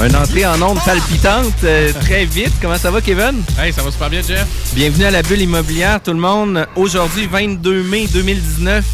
Une entrée en onde palpitante euh, très vite. Comment ça va, Kevin? Hey, ça va super bien, Jeff. Bienvenue à la bulle immobilière, tout le monde. Aujourd'hui, 22 mai 2019,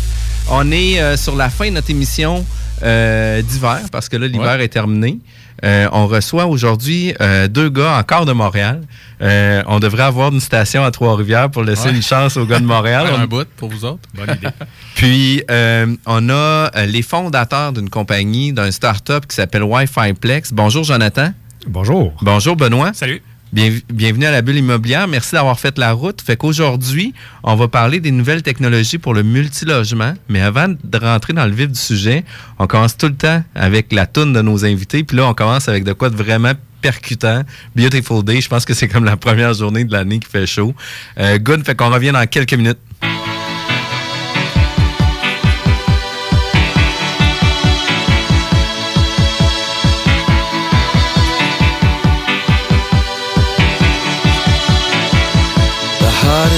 on est euh, sur la fin de notre émission euh, d'hiver, parce que là, l'hiver est terminé. Euh, on reçoit aujourd'hui euh, deux gars encore de Montréal. Euh, on devrait avoir une station à Trois-Rivières pour laisser Ouais. une chance aux gars de Montréal. On- un bout pour vous autres. Bonne idée. Puis, euh, on a euh, les fondateurs d'une compagnie, d'un start-up qui s'appelle Wi-Fi Plex. Bonjour, Jonathan. Bonjour. Bonjour, Benoît. Salut. Bien- bienvenue à la bulle immobilière. Merci d'avoir fait la route. Fait qu'aujourd'hui, on va parler des nouvelles technologies pour le multilogement. Mais avant de rentrer dans le vif du sujet, on commence tout le temps avec la toune de nos invités. Puis là, on commence avec de quoi de vraiment percutant. Beautiful Day. Je pense que c'est comme la première journée de l'année qui fait chaud. Euh, good. Fait qu'on revient dans quelques minutes.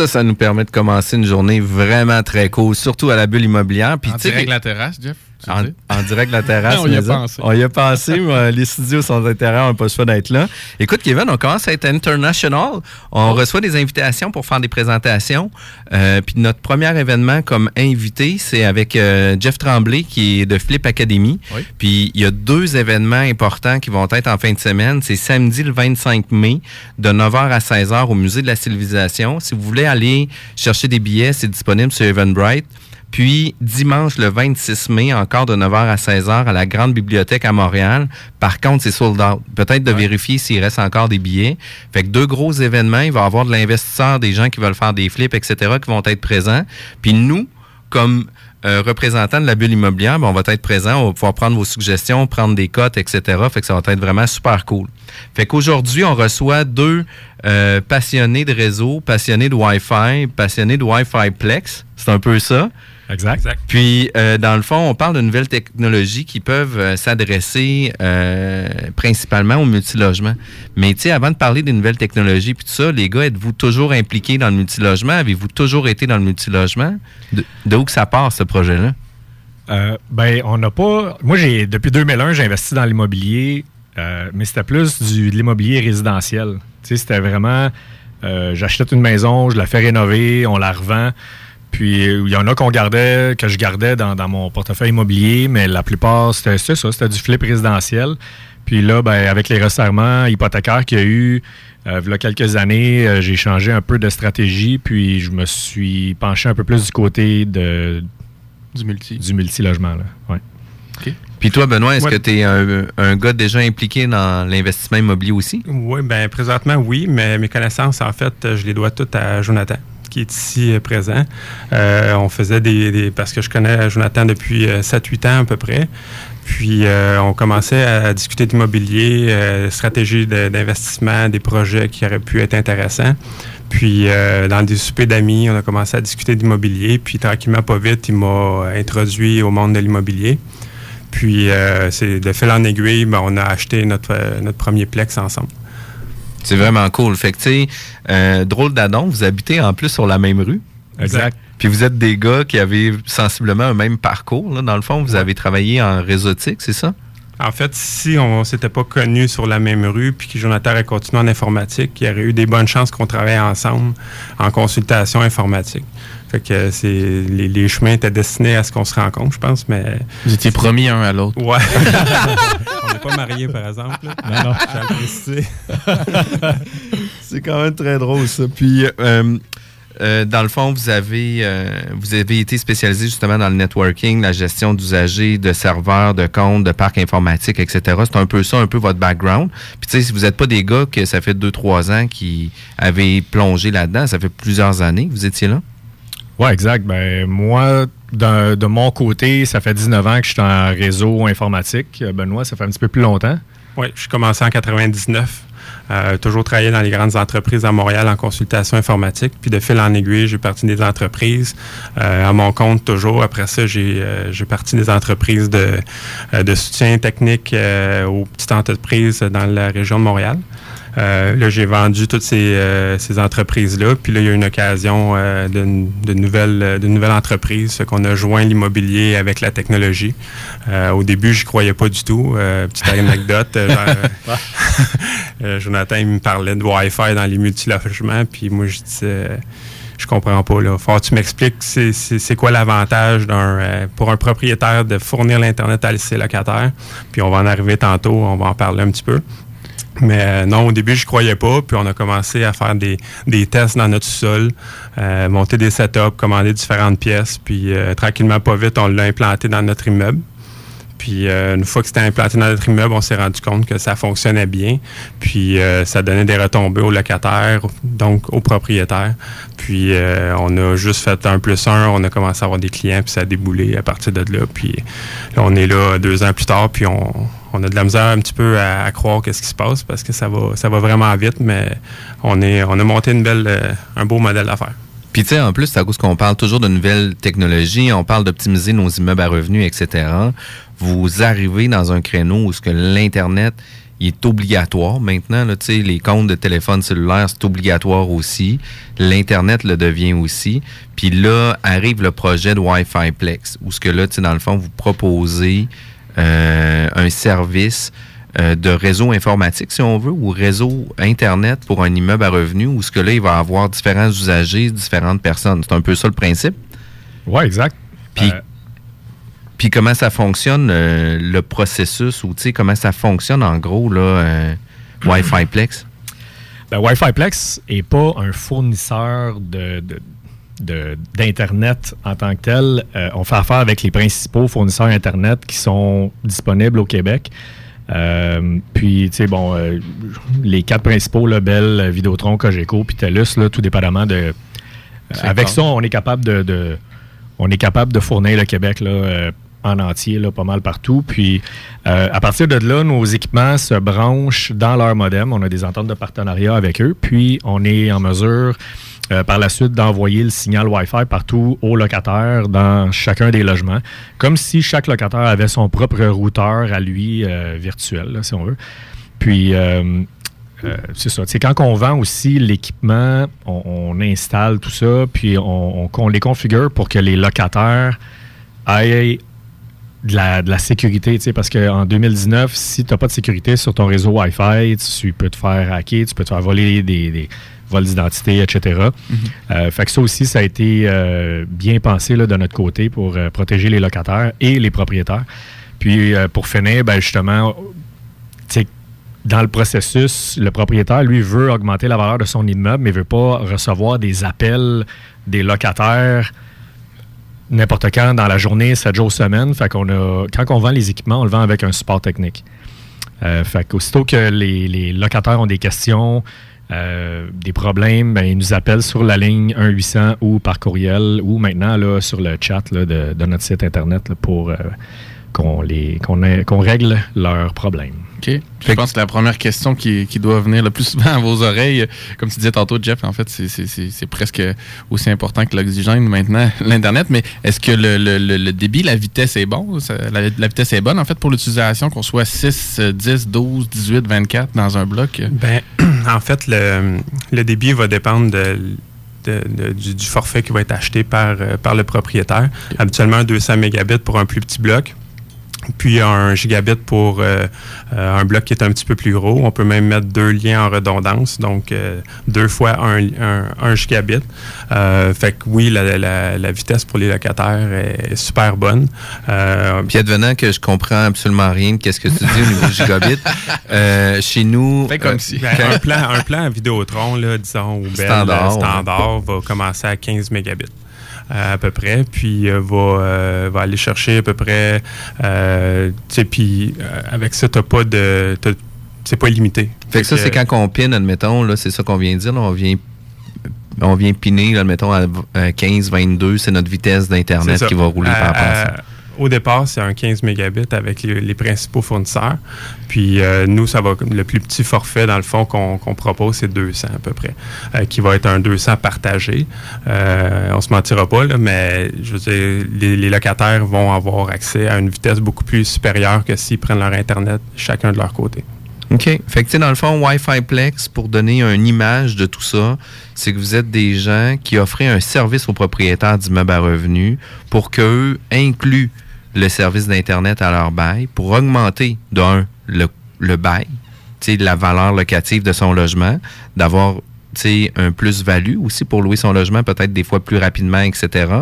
Ça, ça nous permet de commencer une journée vraiment très cool, surtout à la bulle immobilière. Puis, En direct la terrasse, Jeff? En, direct de la terrasse. On y a pensé. On y a pensé, mais euh, les studios sont intérieurs, on n'a pas le choix d'être là. Écoute, Kevin, on commence à être international. On reçoit des invitations pour faire des présentations. Euh, puis notre premier événement comme invité, c'est avec euh, Jeff Tremblay, qui est de Flip Academy. Oui. Puis il y a deux événements importants qui vont être en fin de semaine. C'est samedi le 25 mai, de 9h à 16h au Musée de la Civilisation. Si vous voulez aller chercher des billets, c'est disponible sur Eventbrite. Puis dimanche le 26 mai, encore de 9h à 16h à la Grande Bibliothèque à Montréal. Par contre, c'est sold out. Peut-être de vérifier s'il reste encore des billets. Fait que deux gros événements. Il va y avoir de l'investisseur, des gens qui veulent faire des flips, etc., qui vont être présents. Puis nous, comme euh, représentants de la bulle immobilière, ben, on va être présents, on va pouvoir prendre vos suggestions, prendre des cotes, etc. Fait que ça va être vraiment super cool. Fait qu'aujourd'hui, on reçoit deux euh, passionnés de réseau, passionnés de Wi-Fi, passionnés de Wi-Fi Plex. C'est un peu ça. Exact. Puis, euh, dans le fond, on parle de nouvelles technologies qui peuvent euh, s'adresser euh, principalement au multilogement. Mais, tu sais, avant de parler des nouvelles technologies puis tout ça, les gars, êtes-vous toujours impliqués dans le multilogement? Avez-vous toujours été dans le multilogement? De, de où que ça part, ce projet-là? Euh, ben, on n'a pas. Moi, j'ai depuis 2001, j'ai investi dans l'immobilier, euh, mais c'était plus du, de l'immobilier résidentiel. Tu sais, c'était vraiment. euh, J'achète une maison, je la fais rénover, on la revend. Puis euh, il y en a qu'on gardait, que je gardais dans, dans mon portefeuille immobilier, mais la plupart, c'était ça, c'était du flip résidentiel. Puis là, ben, avec les resserrements hypothécaires qu'il y a eu, euh, il y a quelques années, euh, j'ai changé un peu de stratégie, puis je me suis penché un peu plus du côté de, Du multi. du multilogement. Là. Ouais. Puis toi, Benoît, est-ce Ouais. que tu es un, un gars déjà impliqué dans l'investissement immobilier aussi? Oui, ben présentement, oui, mais mes connaissances, en fait, je les dois toutes à Jonathan, qui est ici euh, présent. Euh, on faisait des, Parce que je connais Jonathan depuis euh, 7-8 ans à peu près. Puis, euh, on commençait à discuter d'immobilier, euh, stratégie d'investissement, des projets qui auraient pu être intéressants. Puis, euh, dans des soupers d'amis, on a commencé à discuter d'immobilier. Puis, tranquillement, pas vite, il m'a introduit au monde de l'immobilier. Puis, euh, c'est de fil en aiguille, ben, on a acheté euh, notre premier plex ensemble. C'est vraiment cool. Fait que, tu sais, euh, drôle d'adon, vous habitez en plus sur la même rue. Exact. Puis vous êtes des gars qui avaient sensiblement un même parcours. Là. Dans le fond, vous avez travaillé en réseautique, c'est ça? En fait, si on s'était pas connus sur la même rue, puis que Jonathan avait continué en informatique, il y aurait eu des bonnes chances qu'on travaille ensemble en consultation informatique. Fait que c'est les, les chemins étaient destinés à ce qu'on se rencontre, je pense, mais Vous étiez promis un à l'autre. ouais. on n'est pas mariés, par exemple. là. Non, non. C'est quand même très drôle, ça. Puis, euh, euh, dans le fond, vous avez, euh, vous avez été spécialisé justement dans le networking, la gestion d'usagers, de serveurs, de comptes, de parcs informatiques, etc. C'est un peu ça, un peu votre background. Puis, tu sais, si vous n'êtes pas des gars que ça fait 2-3 ans qui avaient plongé là-dedans, ça fait plusieurs années que vous étiez là. Ouais, exact. Ben, moi, de mon côté, ça fait 19 ans que je suis en réseau informatique. Euh, Benoît, ça fait un petit peu plus longtemps. Oui, je suis commencé en 99. Euh, toujours travaillé dans les grandes entreprises à Montréal en consultation informatique. Puis de fil en aiguille, j'ai parti des entreprises euh, à mon compte toujours. Après ça, j'ai euh, parti des entreprises de, de soutien technique aux petites entreprises dans la région de Montréal. Euh, là, j'ai vendu toutes ces, euh, ces entreprises-là. Puis là, il y a eu une occasion euh, d'une de nouvelle, euh, d'une nouvelle entreprise. Fait qu'on a joint l'immobilier avec la technologie. Euh, au début, je croyais pas du tout. Euh, petite anecdote. genre, Jonathan, il me parlait de Wi-Fi dans les multilogements. Puis moi, je disais... euh, je comprends pas. Là. Faut que tu m'expliques c'est, c'est, c'est quoi l'avantage d'un, euh, pour un propriétaire de fournir l'Internet à ses locataires. Puis on va en arriver tantôt, on va en parler un petit peu. Mais euh, non, au début, je croyais pas. Puis on a commencé à faire des, des tests dans notre sol, euh, monter des setups, commander différentes pièces. Puis euh, tranquillement, pas vite, on l'a implanté dans notre immeuble. Puis euh, une fois que c'était implanté dans notre immeuble, on s'est rendu compte que ça fonctionnait bien. Puis euh, ça donnait des retombées aux locataires, donc aux propriétaires. Puis on a juste fait un plus un, on a commencé à avoir des clients, puis ça a déboulé à partir de là. Puis là, on est là deux ans plus tard, puis on, on a de la misère un petit peu à, croire qu'est-ce qui se passe parce que ça va, ça va vraiment vite, mais on est, on a monté une belle, euh, un beau modèle d'affaires. Puis, tu sais, en plus, c'est à cause qu'on parle toujours de nouvelles technologies, on parle d'optimiser nos immeubles à revenus, etc. Vous arrivez dans un créneau où ce que l'Internet est obligatoire maintenant. Là, les comptes de téléphone cellulaire, c'est obligatoire aussi. L'Internet le devient aussi. Puis là, arrive le projet de Wi-Fi Plex, où ce que là, dans le fond, vous proposez un service euh, de réseau informatique, si on veut, ou réseau Internet pour un immeuble à revenus, où ce que là, il va avoir différents usagers, différentes personnes. C'est un peu ça le principe? Oui, exact. Puis, euh, puis comment ça fonctionne, euh, le processus, ou comment ça fonctionne en gros, là, euh, Wi-Fi Plex? Ben, Wi-Fi Plex n'est pas un fournisseur de, d'Internet en tant que tel. Euh, on fait affaire avec les principaux fournisseurs Internet qui sont disponibles au Québec. puis, tu sais, bon, les quatre principaux, là, Bell, Vidéotron, Cogeco, puis TELUS, là, tout dépendamment de... avec ça, on est capable de, on est capable de fournir le Québec là, en entier, là, pas mal partout. Puis, euh, à partir de là, nos équipements se branchent dans leur modem. On a des ententes de partenariat avec eux. Puis, on est en mesure, euh, par la suite, d'envoyer le signal Wi-Fi partout aux locataires dans chacun des logements, comme si chaque locataire avait son propre routeur à lui euh, virtuel, si on veut. Puis, c'est ça. C'est quand on vend aussi l'équipement, on, installe tout ça, puis on, on les configure pour que les locataires aillent de la, de la sécurité, parce qu'en 2019, si tu n'as pas de sécurité sur ton réseau Wi-Fi, tu peux te faire hacker, tu peux te faire voler des, vols d'identité, etc. Mm-hmm. Euh, fait que ça aussi, ça a été euh, bien pensé là, de notre côté pour euh, protéger les locataires et les propriétaires. Puis pour finir, ben, justement, dans le processus, le propriétaire, lui, veut augmenter la valeur de son immeuble, mais ne veut pas recevoir des appels des locataires n'importe quand dans la journée, 7 jours semaine. Fait qu'on a, quand on vend les équipements, on le vend avec un support technique. Euh, fait qu'aussitôt que les, locataires ont des questions, euh, des problèmes, ben, ils nous appellent sur la ligne 1-800 ou par courriel ou maintenant là, sur le chat de, notre site Internet pour euh, qu'on, les, qu'on règle leurs problèmes. OK. Je pense que la première question qui, doit venir le plus souvent à vos oreilles, comme tu disais tantôt, Jeff, en fait, c'est presque aussi important que l'oxygène maintenant, l'Internet. Mais est-ce que le, débit, la vitesse est bon? La, vitesse est bonne, en fait, pour l'utilisation, qu'on soit 6, 10, 12, 18, 24 dans un bloc? Ben, en fait, le, débit va dépendre du, forfait qui va être acheté par, euh, par le propriétaire. Habituellement, 200 mégabits pour un plus petit bloc puis un gigabit pour euh, euh, un bloc qui est un petit peu plus gros. On peut même mettre deux liens en redondance, donc euh, deux fois un, un, gigabit. fait que oui, la, vitesse pour les locataires est, super bonne. puis advenant que je comprends absolument rien de qu'est-ce que tu dis au niveau du gigabit, chez nous... Fait comme si. Ben, un, plan, un plan Vidéotron, là, disons, ou standard, standard va commencer à 15 mégabits à peu près, puis euh, va, euh, va aller chercher à peu près, euh, tu sais, puis avec ça, t'as pas de... C'est pas limité. Fait que ça, c'est quand on pine, admettons, là, c'est ça qu'on vient de dire, on vient on vient piner, admettons, à 15, 22, c'est notre vitesse d'Internet qui va rouler par rapport à ça au départ, c'est un 15 mégabits avec les, principaux fournisseurs. Puis euh, nous, ça va le plus petit forfait, dans le fond, qu'on propose, c'est 200 à peu près, euh, qui va être un 200 partagé. Euh, on se mentira pas, là, mais je veux dire, les, locataires vont avoir accès à une vitesse beaucoup plus supérieure que s'ils prennent leur Internet chacun de leur côté. OK. Fait que, dans le fond, Wi-Fi Plex, pour donner une image de tout ça, c'est que vous êtes des gens qui offraient un service aux propriétaires d'immeubles à revenus pour qu'eux incluent le service d'Internet à leur bail pour augmenter, d'un, le, le bail, la valeur locative de son logement, d'avoir un plus-value aussi pour louer son logement, peut-être des fois plus rapidement, etc.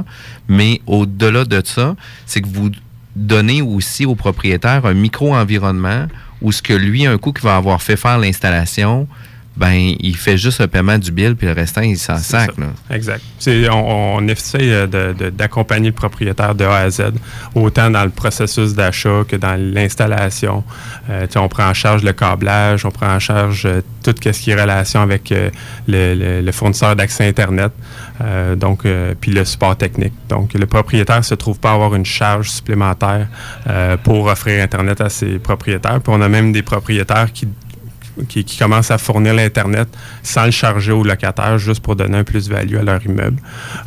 Mais au-delà de ça, c'est que vous donnez aussi au propriétaire un micro-environnement où ce que lui, un coup qui va avoir fait faire l'installation, ben il fait juste le paiement du bill, puis le restant, il s'en sac. Exact. On, on, essaie euh, d'accompagner le propriétaire de A à Z, autant dans le processus d'achat que dans l'installation. Euh, on prend en charge le câblage, on prend en charge euh, tout ce qui est relation avec le, fournisseur d'accès Internet, donc puis le support technique. Donc, le propriétaire ne se trouve pas avoir une charge supplémentaire pour offrir Internet à ses propriétaires. Puis on a même des propriétaires qui qui, qui commencent à fournir l'Internet sans le charger aux locataires, juste pour donner un plus-value à leur immeuble.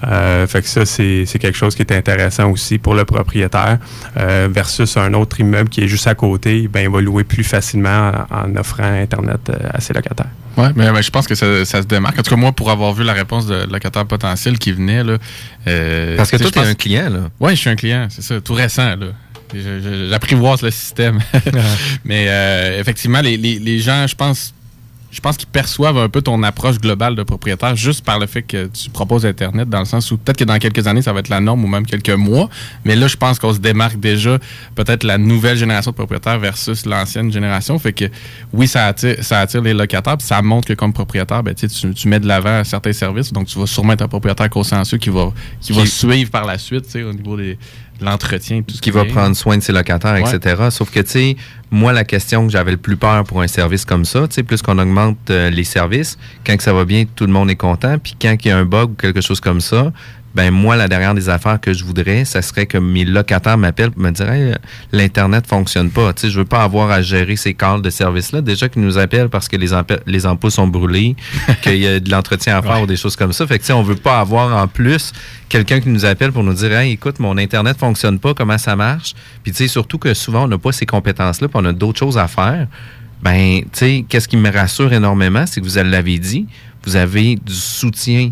Euh, fait que ça, c'est c'est quelque chose qui est intéressant aussi pour le propriétaire, euh, versus un autre immeuble qui est juste à côté, ben, il va louer plus facilement en, en offrant Internet euh, à ses locataires. Ouais, mais, mais je pense que ça, ça se démarque. En tout cas, moi, pour avoir vu la réponse de locataire potentiel qui venait, là. euh, Parce que toi, tu es pense- un client, là. Oui, je suis un client, c'est ça, tout récent. Là. J'apprivoise le système. Mais euh, effectivement, les, les- les gens, je pense, je pense qu'ils perçoivent un peu ton approche globale de propriétaire juste par le fait que tu proposes Internet, dans le sens où peut-être que dans quelques années, ça va être la norme ou même quelques mois. Mais là, je pense qu'on se démarque déjà peut-être la nouvelle génération de propriétaires versus l'ancienne génération. Fait que oui, ça attire, ça attire les locataires, puis ça montre que comme propriétaire, ben, tu, tu mets de l'avant certains services. Donc, tu vas sûrement être un propriétaire consensueux qui va, qui va Qui- suivre par la suite, au niveau des, de l'entretien et tout ce qui va prendre soin de ses locataires, Ouais. etc. Sauf que, tu sais, moi, la question que j'avais le plus peur pour un service comme ça, tu sais, plus qu'on augmente euh, les services, quand que ça va bien, tout le monde est content. Puis quand il y a un bug ou quelque chose comme ça, ben moi, la dernière des affaires que je voudrais, ça serait que mes locataires m'appellent pour me dire Hey, euh, l'Internet fonctionne pas. Tu sais, je veux pas avoir à gérer ces calls de service-là. Déjà qu'ils nous appellent parce que les, les ampoules sont brûlées, qu'il y a de l'entretien à faire Ouais. ou des choses comme ça. Fait que, tu sais, on veut pas avoir en plus quelqu'un qui nous appelle pour nous dire Hey, écoute, mon Internet fonctionne pas, comment ça marche? Puis, tu sais, surtout que souvent, on n'a pas ces compétences-là, puis on a d'autres choses à faire. Ben, tu sais, qu'est-ce qui me rassure énormément, c'est que vous l'avez dit, vous avez du soutien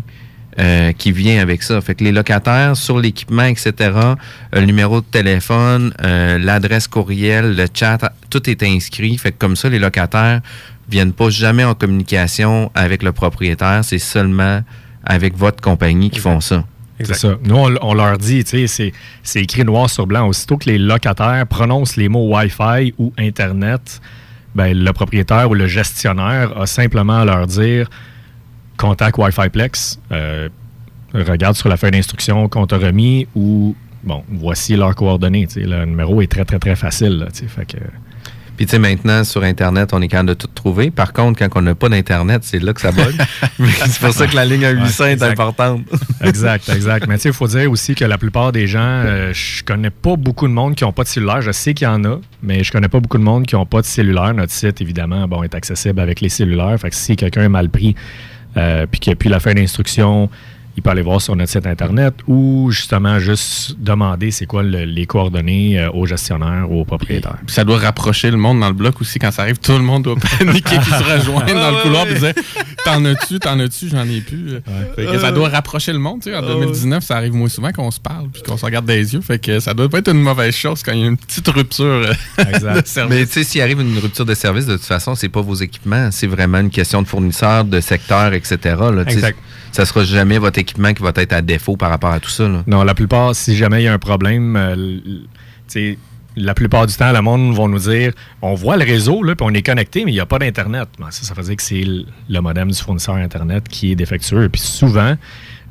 euh, qui vient avec ça. Fait que les locataires sur l'équipement, etc., euh, le numéro de téléphone, euh, l'adresse courriel, le chat, tout est inscrit. Fait que comme ça, les locataires viennent pas jamais en communication avec le propriétaire. C'est seulement avec votre compagnie qui font ça. C'est ça. Nous, on, on leur dit, tu sais, c'est- c'est écrit noir sur blanc. Aussitôt que les locataires prononcent les mots Wi-Fi ou Internet, ben, le propriétaire ou le gestionnaire a simplement à leur dire contact Wi-Fi Plex, euh, regarde sur la feuille d'instruction qu'on t'a remis ou bon, voici leurs coordonnées. Le numéro est très, très, très facile. Là, tu sais. fait que, Puis tu sais, maintenant, sur Internet, on est capable de tout trouver. Par contre, quand on n'a pas d'Internet, c'est là que ça bug. c'est pour ça que la ligne à 800 est importante. Exact, exact. Mais tu sais, il faut dire aussi que la plupart des gens, euh, je connais pas beaucoup de monde qui n'ont pas de cellulaire. Je sais qu'il y en a, mais je connais pas beaucoup de monde qui n'ont pas de cellulaire. Notre site, évidemment, bon, est accessible avec les cellulaires. Fait que si quelqu'un est mal pris, puis qu'il n'y a plus la fin d'instruction, il peut aller voir sur notre site Internet ou justement juste demander c'est quoi le- les coordonnées euh, au gestionnaire ou au propriétaire. Puis ça doit rapprocher le monde dans le bloc aussi. Quand ça arrive, tout le monde doit paniquer qui se rejoignent dans le couloir et dire T'en as-tu, t'en as-tu, j'en ai plus. Fait que ça doit rapprocher le monde. tu sais. En 2019, ça arrive moins souvent qu'on se parle puis qu'on se regarde dans les yeux. Fait que ça doit pas être une mauvaise chose quand il y a une petite rupture euh, Exact. de service. Mais tu sais, s'il arrive une rupture de service, de toute façon, c'est pas vos équipements, c'est vraiment une question de fournisseur, de secteur, etc. là. Exact. Ça sera jamais votre équipement qui va être à défaut par rapport à tout ça. Non, la plupart, si jamais il y a un problème, euh, la plupart du temps, le monde va nous dire on voit le réseau, puis on est connecté, mais il n'y a pas d'Internet. Ben, ça, ça veut que c'est le modem du fournisseur Internet qui est défectueux. Puis souvent,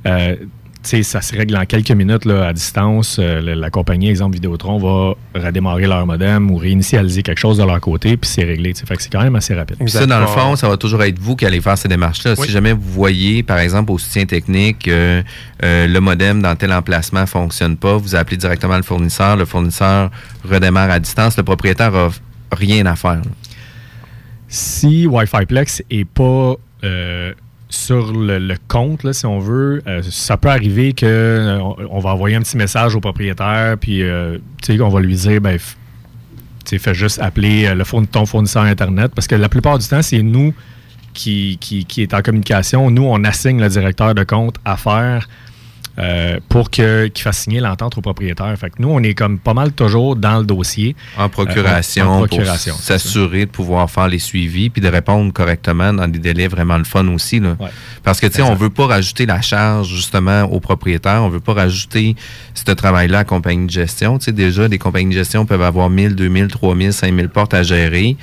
euh, ça se règle en quelques minutes là, à distance. Euh, la, la compagnie, exemple Vidéotron, va redémarrer leur modem ou réinitialiser quelque chose de leur côté, puis c'est réglé. Fait que c'est quand même assez rapide. Puis ça, dans le fond, ça va toujours être vous qui allez faire ces démarches-là. Oui. Si jamais vous voyez, par exemple, au soutien technique, euh, euh, le modem dans tel emplacement fonctionne pas, vous appelez directement le fournisseur, le fournisseur redémarre à distance, le propriétaire a rien à faire. là. si Wi-Fi Plex est pas euh, sur le, compte, si on veut, euh, ça peut arriver que euh, va envoyer un petit message au propriétaire, puis euh, on va lui dire, ben, fais juste appeler euh, le ton fournisseur Internet, parce que la plupart du temps, c'est nous qui, qui, en communication. Nous, on assigne le directeur de compte à faire euh, pour qu'il fasse signer l'entente au propriétaire. Fait que nous, on est comme pas mal toujours dans le dossier. En procuration, en procuration, pour s'assurer de pouvoir faire les suivis puis de répondre correctement dans des délais vraiment le fun aussi. Là. Ouais. Parce que, tu sais, on veut pas rajouter la charge, justement, au propriétaire. On veut pas rajouter ce travail-là à la compagnie de gestion. Tu sais, déjà, des compagnies de gestion peuvent avoir 1000, 2000, 3000, 5000 portes à gérer.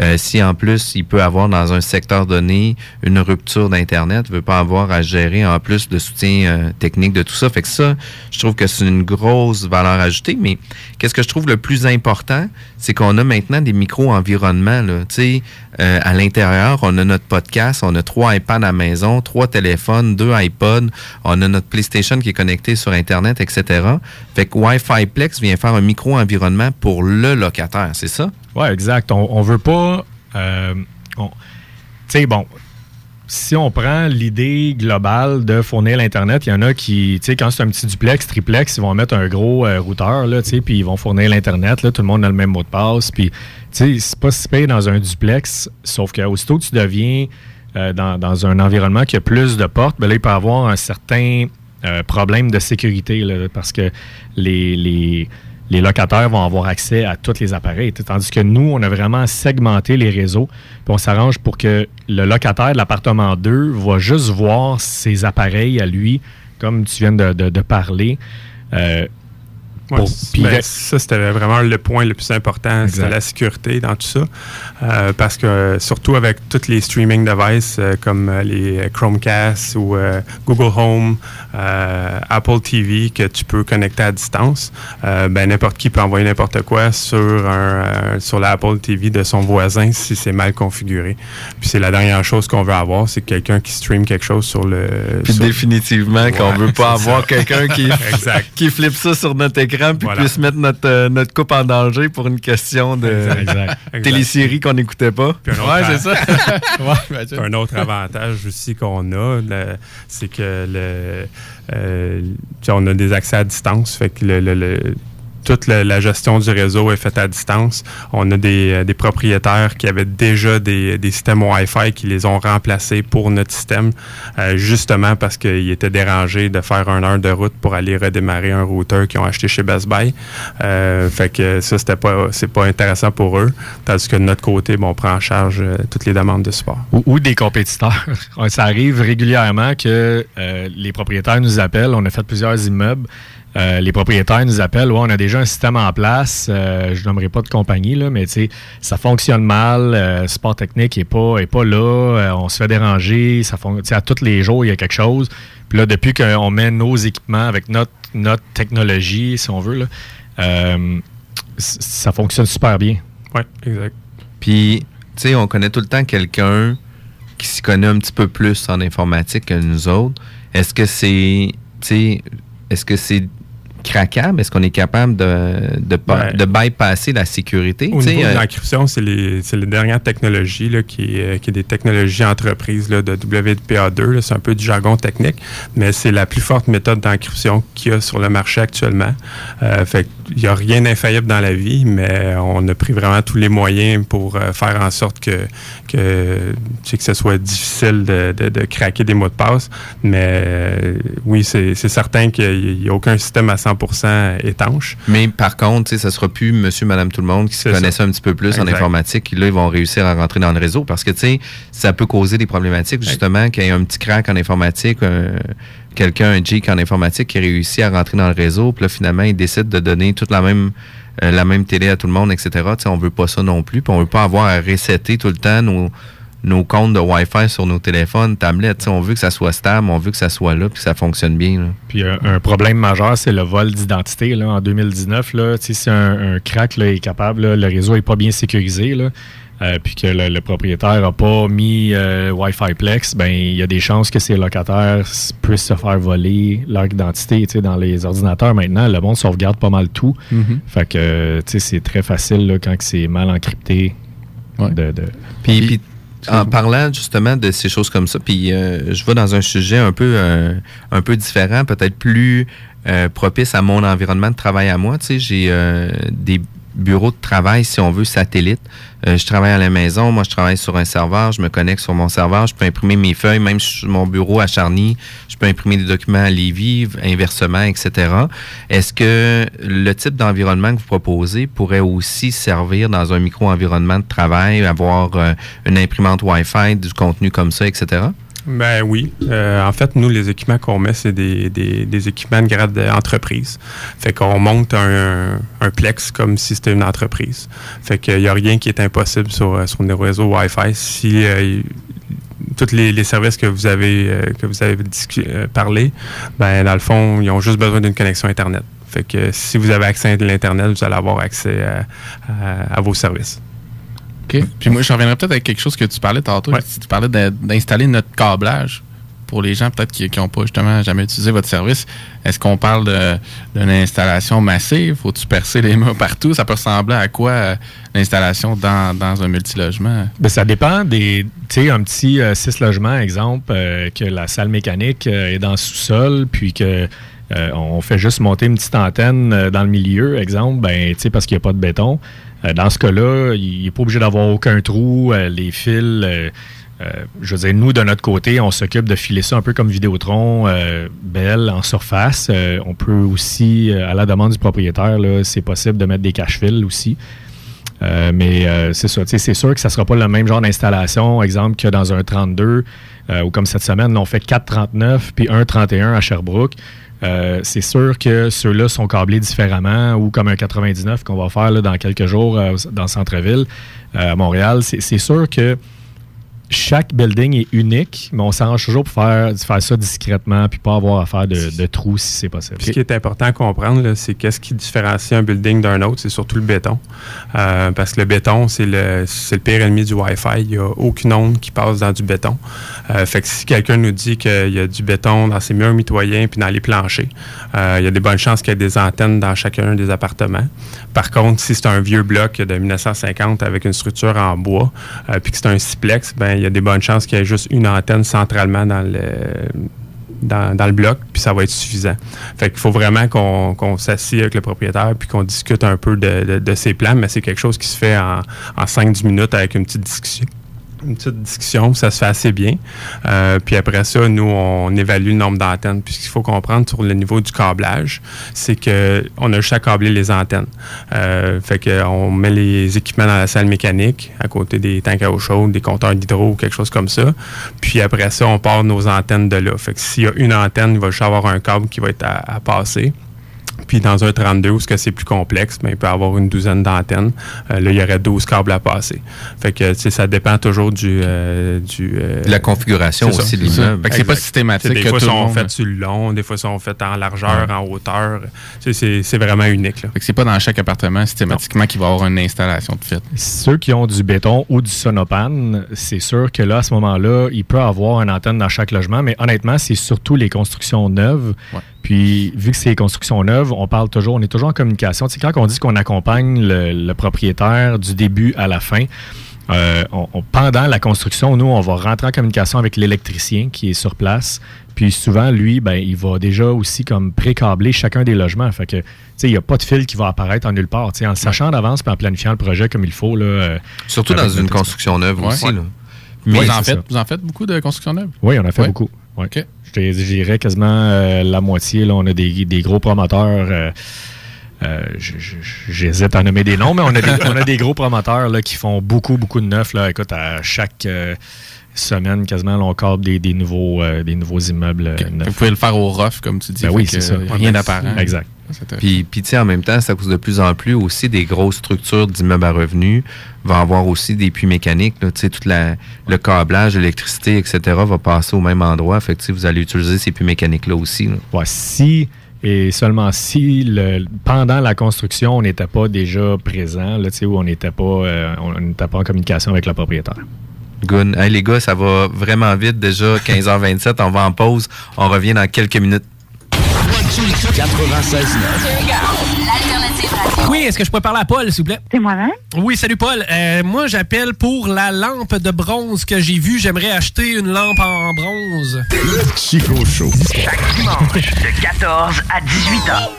Euh, si, en plus, il peut avoir dans un secteur donné une rupture d'Internet, veut pas avoir à gérer, en plus, de soutien euh, technique de tout ça. Fait que ça, je trouve que c'est une grosse valeur ajoutée. Mais qu'est-ce que je trouve le plus important, c'est qu'on a maintenant des micro-environnements. Tu sais, euh, à l'intérieur, on a notre podcast, on a trois iPads à la maison, trois téléphones, deux iPods, on a notre PlayStation qui est connecté sur Internet, etc. Fait que Wi-Fi Plex vient faire un micro-environnement pour le locataire, c'est ça? Oui, exact. On, on veut pas. euh, tu sais, bon, si on prend l'idée globale de fournir l'Internet, il y en a qui, tu sais, quand c'est un petit duplex, triplex, ils vont mettre un gros euh, routeur, là, tu sais, puis ils vont fournir l'Internet, là, tout le monde a le même mot de passe, puis, tu sais, c'est pas si pire dans un duplex, sauf que aussitôt que tu deviens euh, dans, dans un environnement qui a plus de portes, ben là, il peut avoir un certain problème de sécurité, là, parce que les, les, les locataires vont avoir accès à tous les appareils. Tandis que nous, on a vraiment segmenté les réseaux. Puis on s'arrange pour que le locataire de l'appartement 2 va juste voir ses appareils à lui, comme tu viens de, de- de parler. Euh, Ouais, Pour- ben, ça, c'était vraiment le point le plus important, c'était Exact. la sécurité dans tout ça. Euh, parce que euh, surtout avec tous les streaming devices euh, comme les Chromecast ou euh, Google Home, euh, Apple TV que tu peux connecter à distance, euh, ben, n'importe qui peut envoyer n'importe quoi sur, un, euh, sur l'Apple TV de son voisin si c'est mal configuré. Puis c'est la dernière chose qu'on veut avoir, c'est quelqu'un qui stream quelque chose sur le... Puis sur- définitivement qu'on Ouais, veut pas avoir quelqu'un qui, Exact. qui flippe ça sur notre écran puis Voilà. puisse mettre notre, euh, notre coupe en danger pour une question de exact. Télésérie qu'on n'écoutait pas. Puis un autre Ouais, c'est ça. ouais. Un autre avantage aussi qu'on a, c'est que le, on a des accès à distance. Fait que le, le- le- toute la, gestion du réseau est faite à distance. On a des, euh, propriétaires qui avaient déjà des, systèmes Wi-Fi qui les ont remplacés pour notre système, euh, justement parce qu'ils étaient dérangés de faire une heure de route pour aller redémarrer un routeur qu'ils ont acheté chez Best Buy. Euh, fait que ça, c'était pas, c'est pas intéressant pour eux. Tandis que de notre côté, bon, on prend en charge toutes les demandes de support. ou, des compétiteurs. Ça arrive régulièrement que les propriétaires nous appellent. On a fait plusieurs immeubles. Euh, les propriétaires nous appellent. Ouais, on a déjà un système en place. Euh, je nommerai pas de compagnie, là, mais tu sais, ça fonctionne mal. Euh, support technique est pas, est pas là. Euh, on se fait déranger. Ça fon- tu sais, à tous les jours, il y a quelque chose. Puis là, depuis qu'on met nos équipements avec notre, notre technologie, si on veut, là, euh, ça fonctionne super bien. Oui, exact. Puis, tu sais, on connaît tout le temps quelqu'un qui s'y connaît un petit peu plus en informatique que nous autres. Est-ce que c'est, tu sais, est-ce que c'est craquable? Est-ce qu'on est capable de, de, bypasser la sécurité? Au niveau de euh, l'encryption, c'est les, les dernières technologies là, qui, est, qui est des technologies entreprises là, de WPA2. là. C'est un peu du jargon technique, mais c'est la plus forte méthode d'encryption qu'il y a sur le marché actuellement. Euh, fait il n'y a rien d'infaillible dans la vie, mais on a pris vraiment tous les moyens pour euh, faire en sorte que, que, tu sais, que ce soit difficile de, de- de craquer des mots de passe. Mais euh, oui, c'est certain qu'il n'y a aucun système à 100% étanche. mais par contre, tu sais, ça sera plus monsieur, madame, tout le monde qui se ça. connaissait un petit peu plus en informatique. qui, Là, ils vont réussir à rentrer dans le réseau parce que, tu sais, ça peut causer des problématiques, justement, qu'il y ait un petit crack en informatique, un- quelqu'un, un geek en informatique qui réussit à rentrer dans le réseau, puis là, finalement, il décide de donner toute la même euh, la même télé à tout le monde, etc. Tu sais, on veut pas ça non plus, puis on veut pas avoir à resetter tout le temps nos, nos comptes de Wi-Fi sur nos téléphones, tablettes. On veut que ça soit stable, on veut que ça soit là, puis que ça fonctionne bien. Puis un, problème majeur, c'est le vol d'identité. En 2019, là, si un, un crack là, est capable, le réseau n'est pas bien sécurisé, là, euh, puis que le, le propriétaire n'a pas mis euh, Wi-Fi Plex, ben il y a des chances que ses locataires puissent se faire voler leur identité. Tu sais, Dans les ordinateurs maintenant, le monde sauvegarde pas mal tout. Mhm. Fait que tu sais, c'est très facile là, quand c'est mal encrypté. Ouais. de- de- Puis, Puis- puis, en parlant justement de ces choses comme ça, puis euh, je vais dans un sujet un peu un peu différent, peut-être plus euh, propice à mon environnement de travail à moi. Tu sais, j'ai euh, des bureaux de travail, si on veut, satellites. Euh, je travaille à la maison, moi je travaille sur un serveur, je me connecte sur mon serveur, je peux imprimer mes feuilles, même sur mon bureau à Charny, je peux imprimer des documents à Lévis, inversement, etc. Est-ce que le type d'environnement que vous proposez pourrait aussi servir dans un micro-environnement de travail, avoir euh, une imprimante Wi-Fi, du contenu comme ça, etc.? Ben oui. Euh, en fait, nous, les équipements qu'on met, c'est des, des, équipements de grade d'entreprise. Fait qu'on monte un, Plex comme si c'était une entreprise. Fait qu'il n'y a rien qui est impossible sur, euh, sur nos réseaux Wi-Fi. Si euh, tous les, services que vous avez que vous avez parlé, ben dans le fond, ils ont juste besoin d'une connexion Internet. Fait que si vous avez accès à l'Internet, vous allez avoir accès à vos services. OK. Puis moi, je reviendrai peut-être avec quelque chose que tu parlais tantôt. Ouais. Tu parlais d'installer notre câblage. pour les gens peut-être qui n'ont pas justement jamais utilisé votre service, est-ce qu'on parle d'une installation massive? Faut-tu percer les murs partout? Ça peut ressembler à quoi euh, l'installation dans, dans un multilogement? Ben, ça dépend des. Tu sais, un petit 6 logements, exemple, euh, que la salle mécanique euh, est dans le sous-sol, puis que. euh, on fait juste monter une petite antenne euh, dans le milieu, exemple, ben, parce qu'il n'y a pas de béton. Euh, dans ce cas-là, il n'est pas obligé d'avoir aucun trou. euh, les fils, euh, je veux dire, nous, de notre côté, on s'occupe de filer ça un peu comme Vidéotron, belle, en surface. On peut aussi, à la demande du propriétaire, c'est possible de mettre des cache-fils aussi. Mais c'est ça, c'est sûr que ça ne sera pas le même genre d'installation, exemple, que dans un 32, euh, ou comme cette semaine, on fait 4,39 puis 1,31 à Sherbrooke. Euh, c'est sûr que ceux-là sont câblés différemment, ou comme un 99 qu'on va faire dans quelques jours euh, dans le centre-ville euh, à Montréal. C'est sûr que chaque building est unique, mais on s'arrange toujours pour faire, faire ça discrètement puis pas avoir à faire de, de trous si c'est possible. Puis ce qui est important à comprendre, c'est qu'est-ce qui différencie un building d'un autre, c'est surtout le béton. Euh, parce que le béton, c'est le, pire ennemi du Wi-Fi. Il n'y a aucune onde qui passe dans du béton. Euh, fait que si quelqu'un nous dit qu'il y a du béton dans ses murs mitoyens puis dans les planchers, euh, il y a des bonnes chances qu'il y ait des antennes dans chacun des appartements. Par contre, si c'est un vieux bloc de 1950 avec une structure en bois, puis que c'est un siplex, ben il y a des bonnes chances qu'il y ait juste une antenne centralement dans le dans, le bloc, puis ça va être suffisant. Fait qu'il faut vraiment qu'on qu'on s'assied avec le propriétaire puis qu'on discute un peu de, de, de ses plans, mais c'est quelque chose qui se fait en, en 5-10 minutes avec une petite discussion. Une petite discussion, ça se fait assez bien. Euh, puis après ça, nous, on évalue le nombre d'antennes. Puis ce qu'il faut comprendre sur le niveau du câblage, c'est que on a juste à câbler les antennes. Euh, fait qu'on met les équipements dans la salle mécanique, à côté des tanks à eau chaude, des compteurs d'hydro ou quelque chose comme ça. Puis après ça, on part nos antennes de là. Fait que s'il y a une antenne, il va juste avoir un câble qui va être à passer. Puis dans un 32, où ce que c'est plus complexe, ben, il peut y avoir une douzaine d'antennes. Euh, là, il y aurait 12 câbles à passer. Fait que, ça dépend toujours du... euh, du euh, De la configuration aussi de l'immeuble. C'est pas systématique des que fois, le sont faits sur le long, des fois, sont faits en largeur, en hauteur. C'est- c'est vraiment unique. Là. Fait que c'est pas dans chaque appartement systématiquement qu'il va y avoir une installation de fait. Ceux qui ont du béton ou du sonopane, c'est sûr que là, à ce moment-là, il peut avoir une antenne dans chaque logement, mais honnêtement, c'est surtout les constructions neuves. Ouais. Puis, vu que c'est les constructions neuves, on parle toujours, on est toujours en communication. Tu sais, quand on dit qu'on accompagne le, le propriétaire du début à la fin, euh, on- on- pendant la construction, nous, on va rentrer en communication avec l'électricien qui est sur place. Puis souvent, lui, ben, il va déjà aussi comme pré-câbler chacun des logements. Fait que, tu sais, il n'y a pas de fil qui va apparaître en nulle part. Tu sais, en le sachant d'avance puis en planifiant le projet comme il faut, là, euh, Surtout dans une construction neuve Ouais. aussi. Ouais. là. Mais Oui, vous, en c'est faites, ça. vous en faites beaucoup de construction neuve? Oui, on a fait Ouais. beaucoup. Ouais. OK. Je te dirais quasiment euh, la moitié. Là, on a des, des gros promoteurs. euh, euh, J'hésite à nommer des noms, mais on a des, on a des gros promoteurs là, qui font beaucoup, beaucoup de neufs. Là. Écoute, à chaque euh, semaine, quasiment, là, on câble des, des nouveaux, euh, des nouveaux immeubles euh, neufs. Vous pouvez le faire au rough, comme tu dis. Ben oui, c'est ça. Rien d'apparent. Exact. Puis, puis tu sais, en même temps, c'est à cause de plus en plus aussi des grosses structures d'immeubles à revenus va avoir aussi des puits mécaniques. là. Tu sais, tout la, le câblage, l'électricité, etc. va passer au même endroit. Fait que tu sais, vous allez utiliser ces puits mécaniques-là aussi. là. Ouais, si et seulement si le, pendant la construction, on n'était pas déjà présent, là, où on n'était pas, euh, on n'était pas en communication avec le propriétaire. Good. Hey, les gars, ça va vraiment vite. Déjà 15h27, on va en pause. On revient dans quelques minutes. 96 Oui, est-ce que je pourrais parler à Paul, s'il vous plaît? C'est moi-même? Oui, salut Paul. Euh, moi, j'appelle pour la lampe de bronze que j'ai vue. J'aimerais acheter une lampe en bronze. Chico Show. Dimanche de 14 à 18 ans.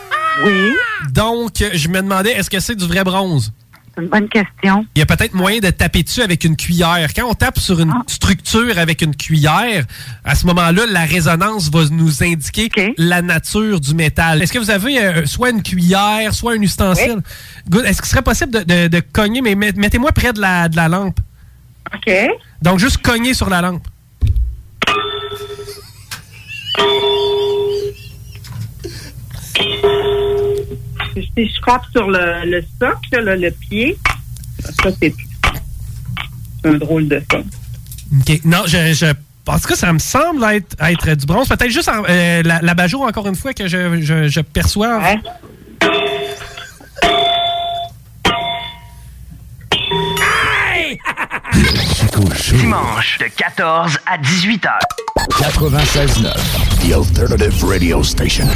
Oui, Donc, je me demandais, est-ce que c'est du vrai bronze? C'est une bonne question. Il y a peut-être moyen de taper dessus avec une cuillère. Quand on tape sur une Ah. structure avec une cuillère, à ce moment-là, la résonance va nous indiquer la nature du métal. Est-ce que vous avez euh, soit une cuillère, soit un ustensile? Est-ce qu'il serait possible de, de- de cogner, mais met- mettez-moi près de la, de la lampe. OK. Donc, juste cogner sur la lampe. Si je frappe sur le, le socle, là, le pied, ça, c'est un drôle de son. OK. Non, je, je, en tout cas, ça me semble être, être du bronze. Peut-être juste en- euh, la, la bajour, encore une fois, que je, je, je perçois. Ouais. Dimanche de 14 à 18 heures. 96.9, The Alternative Radio Station.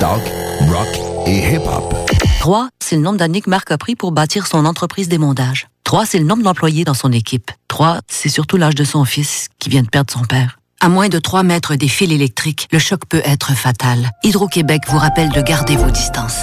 Talk, rock et hip-hop. 3, c'est le nombre d'années que Marc a pris pour bâtir son entreprise des mondages. 3, c'est le nombre d'employés dans son équipe. 3, c'est surtout l'âge de son fils qui vient de perdre son père. À moins de 3 mètres des fils électriques, le choc peut être fatal. Hydro-Québec vous rappelle de garder vos distances.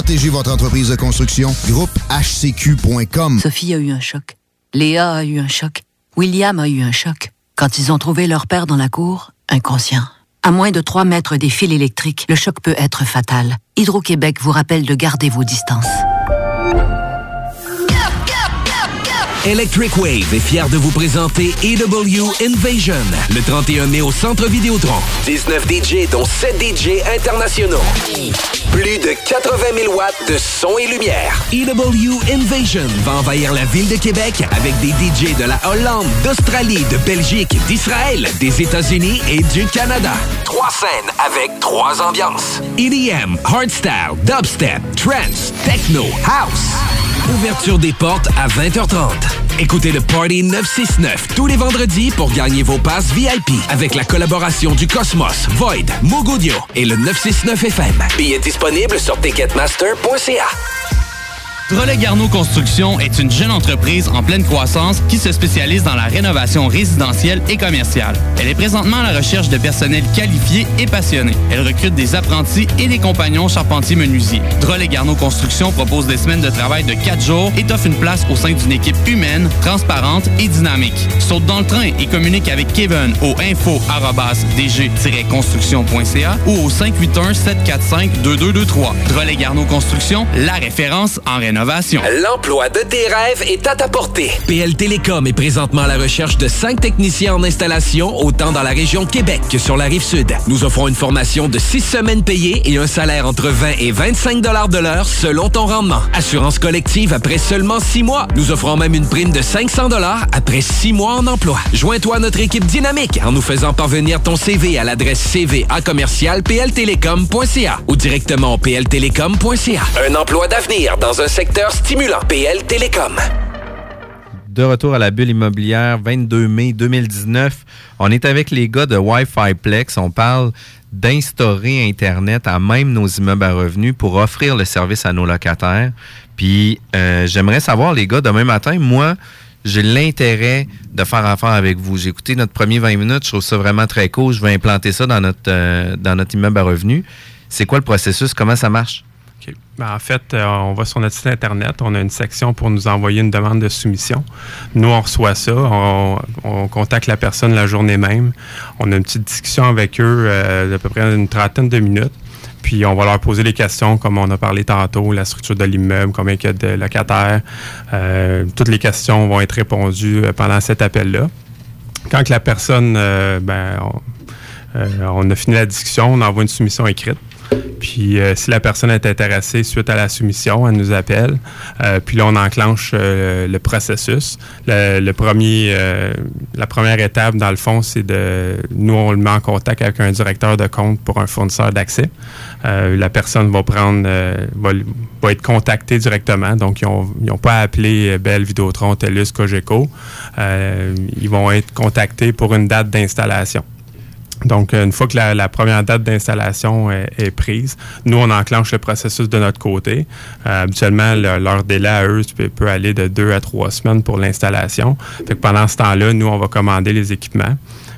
Protégez votre entreprise de construction. Groupe HCQ.com. Sophie a eu un choc. Léa a eu un choc. William a eu un choc. Quand ils ont trouvé leur père dans la cour, inconscient. À moins de 3 mètres des fils électriques, le choc peut être fatal. Hydro-Québec vous rappelle de garder vos distances. Electric Wave est fier de vous présenter EW Invasion le 31 mai au Centre Vidéotron. 19 DJ dont 7 DJ internationaux. Plus de 80 000 watts de son et lumière. EW Invasion va envahir la ville de Québec avec des DJ de la Hollande, d'Australie, de Belgique, d'Israël, des États-Unis et du Canada. Trois scènes avec trois ambiances. EDM, hardstyle, dubstep, trance, techno, house. Ouverture des portes à 20h30. Écoutez le Party 969 tous les vendredis pour gagner vos passes VIP avec la collaboration du Cosmos, Void, Mogodio et le 969 FM. Billets disponibles sur ticketmaster.ca. Drolet Garneau Construction est une jeune entreprise en pleine croissance qui se spécialise dans la rénovation résidentielle et commerciale. Elle est présentement à la recherche de personnel qualifié et passionné. Elle recrute des apprentis et des compagnons charpentiers-menuisiers. Drolet Garneau Construction propose des semaines de travail de 4 jours et offre une place au sein d'une équipe humaine, transparente et dynamique. Saute dans le train et communique avec Kevin au info-dg-construction.ca ou au 581-745-2223. Drolet Garneau Construction, la référence en rénovation. L'emploi de tes rêves est à ta portée. PL Télécom est présentement à la recherche de cinq techniciens en installation, autant dans la région Québec que sur la rive sud. Nous offrons une formation de six semaines payées et un salaire entre 20 et 25 dollars de l'heure selon ton rendement. Assurance collective après seulement six mois. Nous offrons même une prime de 500 dollars après six mois en emploi. Joins-toi à notre équipe dynamique en nous faisant parvenir ton CV à l'adresse CV à commercial pltélécom.ca ou directement au pltélécom.ca. Un emploi d'avenir dans un secteur stimulant. PL Télécom. De retour à la bulle immobilière, 22 mai 2019. On est avec les gars de Wi-Fi Plex. On parle d'instaurer Internet à même nos immeubles à revenus pour offrir le service à nos locataires. Puis, euh, j'aimerais savoir, les gars, demain matin, moi, j'ai l'intérêt de faire affaire avec vous. J'ai écouté notre premier 20 minutes, je trouve ça vraiment très cool. Je vais implanter ça dans notre, euh, dans notre immeuble à revenus. C'est quoi le processus? Comment ça marche? Ben, en fait, euh, on va sur notre site Internet. On a une section pour nous envoyer une demande de soumission. Nous, on reçoit ça. On, on contacte la personne la journée même. On a une petite discussion avec eux euh, d'à peu près une trentaine de minutes. Puis on va leur poser les questions, comme on a parlé tantôt, la structure de l'immeuble, combien il y a de locataires. Euh, toutes les questions vont être répondues pendant cet appel-là. Quand que la personne, ben, on a fini la discussion, on envoie une soumission écrite. Puis euh, si la personne est intéressée suite à la soumission, elle nous appelle. Euh, puis là, on enclenche euh, le processus. Le, le premier, euh, la première étape, dans le fond, c'est de nous, on le met en contact avec un directeur de compte pour un fournisseur d'accès. Euh, la personne va prendre, euh, va, va être contactée directement. Donc, ils n'ont pas appelé Bell, Vidéotron, TELUS, Cogeco. Ils vont être contactés pour une date d'installation. Donc, une fois que la, la première date d'installation est, est prise, nous, on enclenche le processus de notre côté. Euh, habituellement, le- leur délai à eux peut, peut aller de deux à trois semaines pour l'installation. Fait que pendant ce temps-là, nous, on va commander les équipements.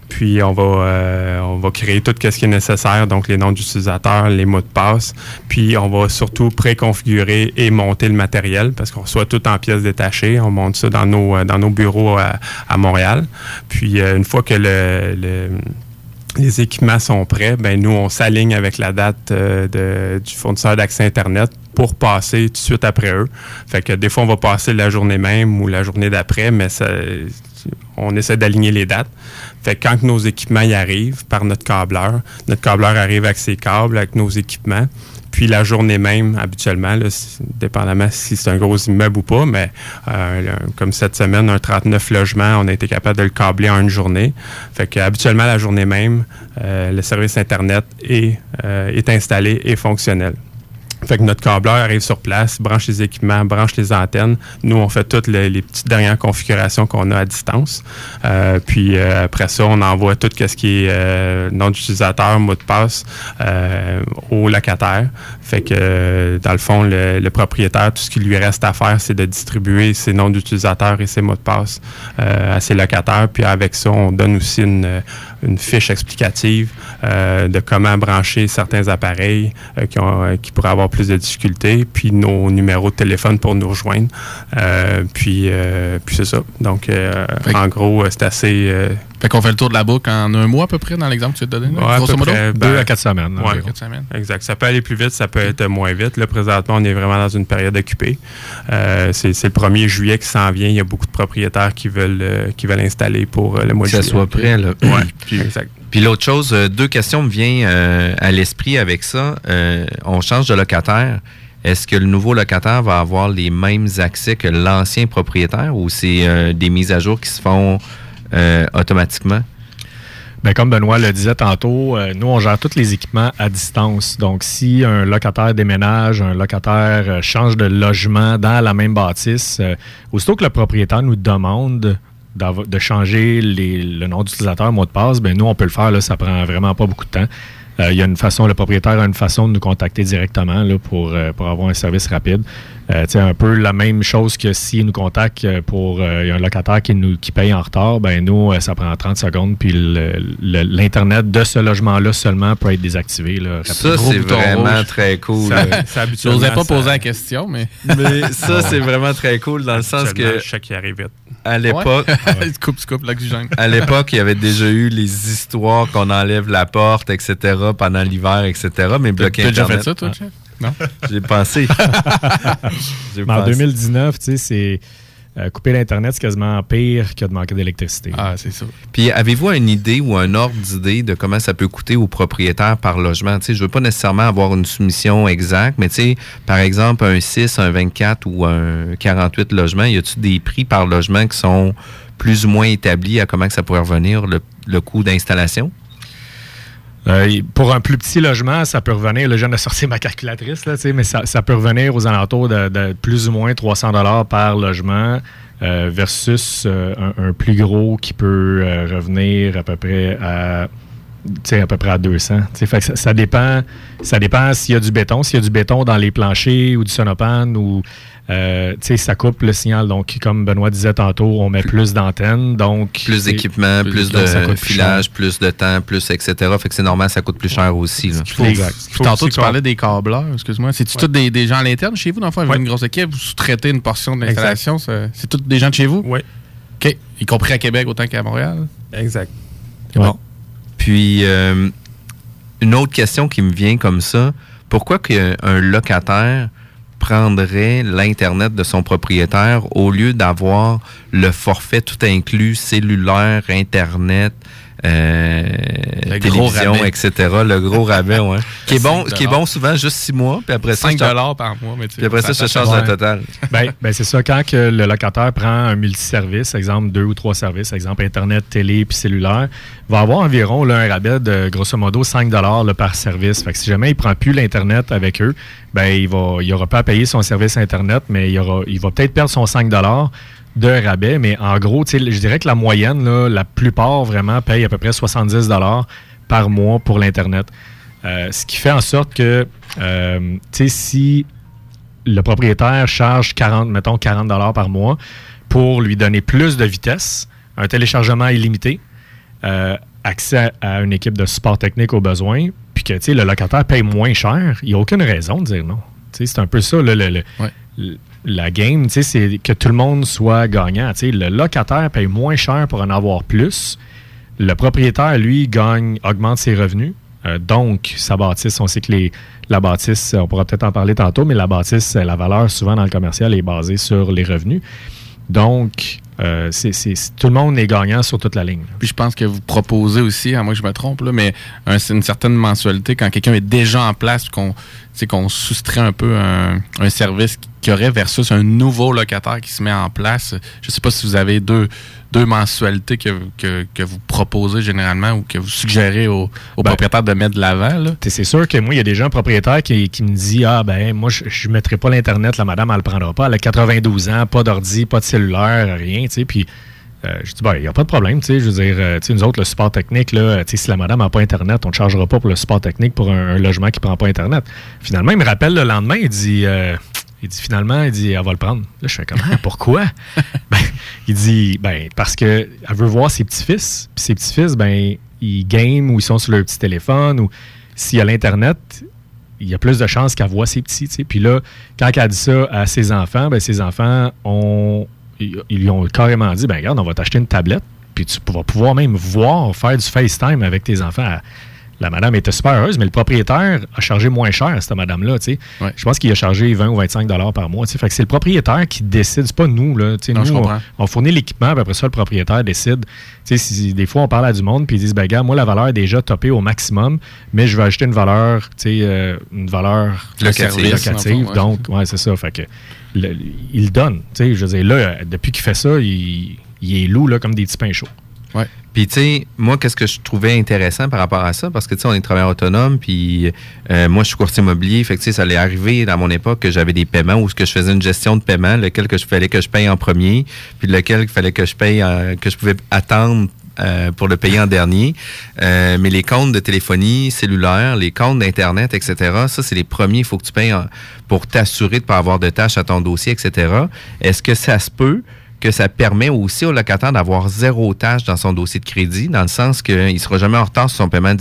Puis on va, euh, on va créer tout ce qui est nécessaire, donc les noms d'utilisateurs, les mots de passe. Puis on va surtout préconfigurer et monter le matériel parce qu'on reçoit tout en pièces détachées. On monte ça dans nos, euh, dans nos bureaux à, à Montréal. Puis euh, une fois que le, le les équipements sont prêts, ben nous, on s'aligne avec la date euh, du fournisseur d'accès Internet pour passer tout de suite après eux. Fait que des fois, on va passer la journée même ou la journée d'après, mais on essaie d'aligner les dates. Fait quand nos équipements y arrivent par notre câbleur, notre câbleur arrive avec ses câbles, avec nos équipements. Puis la journée même, habituellement, là, dépendamment si c'est un gros immeuble ou pas, mais euh, comme cette semaine, un 39 logements, on a été capable de le câbler en une journée. Fait que habituellement, la journée même, euh, le service Internet est, euh, est installé et fonctionnel. Fait que notre câbleur arrive sur place, branche les équipements, branche les antennes. Nous, on fait toutes les, petites dernières configurations qu'on a à distance. Euh, puis euh, après ça, on envoie tout ce qui est euh, nom d'utilisateur, mot de passe euh, au locataire. Fait que dans le fond, le, le propriétaire, tout ce qui lui reste à faire, c'est de distribuer ses noms d'utilisateurs et ses mots de passe euh, à ses locataires. Puis avec ça, on donne aussi une, une fiche explicative euh, de comment brancher certains appareils euh, qui, ont, euh, qui pourraient avoir plus de difficultés, puis nos numéros de téléphone pour nous rejoindre. Puis euh, puis c'est ça. Donc, en gros, c'est assez... Fait qu'on fait le tour de la boucle en un mois à peu près dans l'exemple que tu as donné. Ouais, à grosso peu modo? près, Deux ben, à quatre semaines. ouais. Quatre semaines. Exact. Ça peut aller plus vite, ça peut être moins vite. Là, présentement, on est vraiment dans une période occupée. Euh, c'est c'est le 1er juillet qui s'en vient. Il y a beaucoup de propriétaires qui veulent, euh, qui veulent installer pour euh, le mois Que de ça juillet. soit prêt, là. Ouais, Puis- exact. Puis l'autre chose, euh, deux questions me viennent euh, à l'esprit avec ça. Euh, on change de locataire. Est-ce que le nouveau locataire va avoir les mêmes accès que l'ancien propriétaire ou c'est euh, des mises à jour qui se font euh, automatiquement? Ben, comme Benoît le disait tantôt, euh, nous, on gère tous les équipements à distance. Donc, si un locataire déménage, un locataire euh, change de logement dans la même bâtisse, euh, aussitôt que le propriétaire nous demande de changer le nom d'utilisateur, mot de passe, ben nous, on peut le faire. Là, ça prend vraiment pas beaucoup de temps. Euh, Il y a une façon, le propriétaire a une façon de nous contacter directement là, pour, euh, pour avoir un service rapide. Euh, tu sais, un peu la même chose que s'il nous contacte euh, pour euh, il y a un locataire qui nous qui paye en retard, ben nous, euh, ça prend 30 secondes, puis l'Internet de ce logement-là seulement peut être désactivé. Là, Ça, c'est vraiment très cool. Ça- habituellement, J'osais pas ça- poser la question, mais. Mais ça, c'est vraiment très cool dans le sens que Je sais qu'il arrive vite. À l'époque, Ouais. coupes l'oxygène. à l'époque, il y avait déjà eu les histoires qu'on enlève la porte, etc. pendant l'hiver, etc. Mais bloquer t'as déjà fait Internet. ça, toi? Non? J'ai pensé. Mais en pensé. 2019, tu sais, c'est euh, couper l'Internet, c'est quasiment pire que de manquer d'électricité. Ah, c'est ça. Puis avez-vous une idée ou un ordre d'idée de comment ça peut coûter aux propriétaires par logement? Je veux pas nécessairement avoir une soumission exacte, mais par exemple, un 6, un 24 ou un 48 logements, y a-tu des prix par logement qui sont plus ou moins établis à comment que ça pourrait revenir le coût d'installation? Euh, pour un plus petit logement, ça peut revenir, là, je viens de sortir ma calculatrice, là, mais ça, peut revenir aux alentours de, plus ou moins 300 dollars par logement euh, versus euh, un, plus gros qui peut euh, revenir à peu près à à peu près à 200. Tu sais, fait que ça, ça dépend ça dépend s'il y a du béton, s'il y a du béton dans les planchers ou du sonopane ou euh, tu sais, ça coupe le signal. Donc, comme Benoît disait tantôt, on met plus d'antennes. Donc, Plus d'équipement, plus, de plus filage, cher. plus de temps, plus etc. Fait que c'est normal, ça coûte plus cher aussi. là. Faut- Exact. Puis tantôt, tu parlais des câbleurs, excuse-moi. C'est-tu Ouais. tous des, des gens à l'interne chez vous, dans le fond? Avez une grosse équipe, vous sous-traitez une portion de l'installation. C'est tous des gens de chez vous? Oui. OK. Y compris à Québec autant qu'à Montréal? Exact. Bon. Puis, euh, une autre question qui me vient comme ça, pourquoi qu'un locataire prendrait l'Internet de son propriétaire au lieu d'avoir le forfait tout inclus, cellulaire, Internet, euh, Le gros télévision, rabais. etc. Le gros rabais, ouais. qui, est bon, 5 qui est bon souvent juste six mois, puis après ça, 5 je te- par mois, mais tu sais, puis après ça, ça change le total. Ben, ben, c'est ça. Quand que le locataire prend un multiservice, exemple deux ou trois services, exemple Internet, télé puis cellulaire, va avoir environ là, un rabais de grosso modo 5 là, par service. Fait que si jamais il prend plus l'Internet avec eux, ben, il va, il aura pas à payer son service Internet, mais il, aura, il va peut-être perdre son 5 de rabais. Mais en gros, je dirais que la moyenne, là, la plupart vraiment payent à peu près 70 par mois pour l'Internet. Euh, ce qui fait en sorte que, euh, tu sais, si le propriétaire charge 40, mettons 40 dollars par mois pour lui donner plus de vitesse, un téléchargement illimité, euh, accès à une équipe de support technique au besoin, puis que tu sais, le locataire paye moins cher, il n'y a aucune raison de dire non. Tu sais, C'est un peu ça le- le- le- le- la game, c'est que tout le monde soit gagnant. Tu sais, Le locataire paye moins cher pour en avoir plus. Le propriétaire, lui, gagne, augmente ses revenus. Euh, donc, sa bâtisse, on sait que les, la bâtisse, on pourra peut-être en parler tantôt, mais la bâtisse, la valeur souvent dans le commercial est basée sur les revenus. Donc, euh, tout le monde est gagnant sur toute la ligne. Puis je pense que vous proposez aussi, à moins que je me trompe, mais un- une certaine mensualité quand quelqu'un est déjà en place, qu'on qu'on soustrait un peu un, un service qu'il y aurait versus un nouveau locataire qui se met en place. Je sais pas si vous avez deux, deux mensualités que, que, que vous proposez généralement ou que vous suggérez aux, aux Ben, propriétaires de mettre de l'avant. C'est sûr que moi, il y a des gens propriétaires qui, qui me disent Ah, ben, moi, je ne mettrai pas l'Internet, la madame, elle le prendra pas. Elle a 92 ans, pas d'ordi, pas de cellulaire, rien, tu sais. Puis, euh, je dis, ben, il n'y a pas de problème, tu sais. Je veux dire, euh, tu sais, nous autres, le support technique, là, tu sais, si la madame n'a pas Internet, on ne chargera pas pour le support technique pour un, un logement qui ne prend pas Internet. Finalement, il me rappelle le lendemain, il dit, euh, il dit finalement, il dit, elle va le prendre. Là, je fais comme, pourquoi? ben, il dit, ben, parce qu'elle veut voir ses petits-fils. Puis ses petits-fils, ben, ils game ou ils sont sur leur petit téléphone ou s'il y a l'Internet, il y a plus de chances qu'elle voit ses petits. tu sais. Puis là, quand elle dit ça à ses enfants, ben, ses enfants ont, ils lui ont carrément dit ben regarde, on va t'acheter une tablette, puis tu vas pouvoir même voir, faire du FaceTime avec tes enfants. La madame était super heureuse, mais le propriétaire a chargé moins cher, cette madame-là. Je pense qu'il a chargé 20 ou 25 dollars par mois. Fait que c'est le propriétaire qui décide, c'est pas nous. Là. Non, nous, je on, fournit l'équipement, puis après ça, le propriétaire décide. Si, des fois, on parle à du monde, puis ils disent, ben, gars, moi, la valeur est déjà topée au maximum, mais je vais ajouter une valeur, euh, une valeur Locative, fond, donc, ouais, c'est ça. Fait que, le- il donne. Je veux dire, là, depuis qu'il fait ça, il, il est loup, là, comme des petits pains chauds. Ouais. Puis, tu sais, moi, qu'est-ce que je trouvais intéressant par rapport à ça? Parce que, tu sais, on est travailleur autonome, puis euh, moi, je suis courtier immobilier. Fait que, tu sais, ça allait arriver dans mon époque que j'avais des paiements ce que je faisais une gestion de paiement, lequel que je fallait que je paye en premier, puis lequel il fallait que je paye, que je pouvais attendre euh, pour le payer en dernier. Euh, mais les comptes de téléphonie cellulaire, les comptes d'Internet, etc., ça, c'est les premiers. Il faut que tu payes pour t'assurer de ne pas avoir de tâches à ton dossier, etc. Est-ce que ça se peut que ça permet aussi au locataire d'avoir zéro tâche dans son dossier de crédit, dans le sens qu'il ne sera jamais en retard sur son paiement.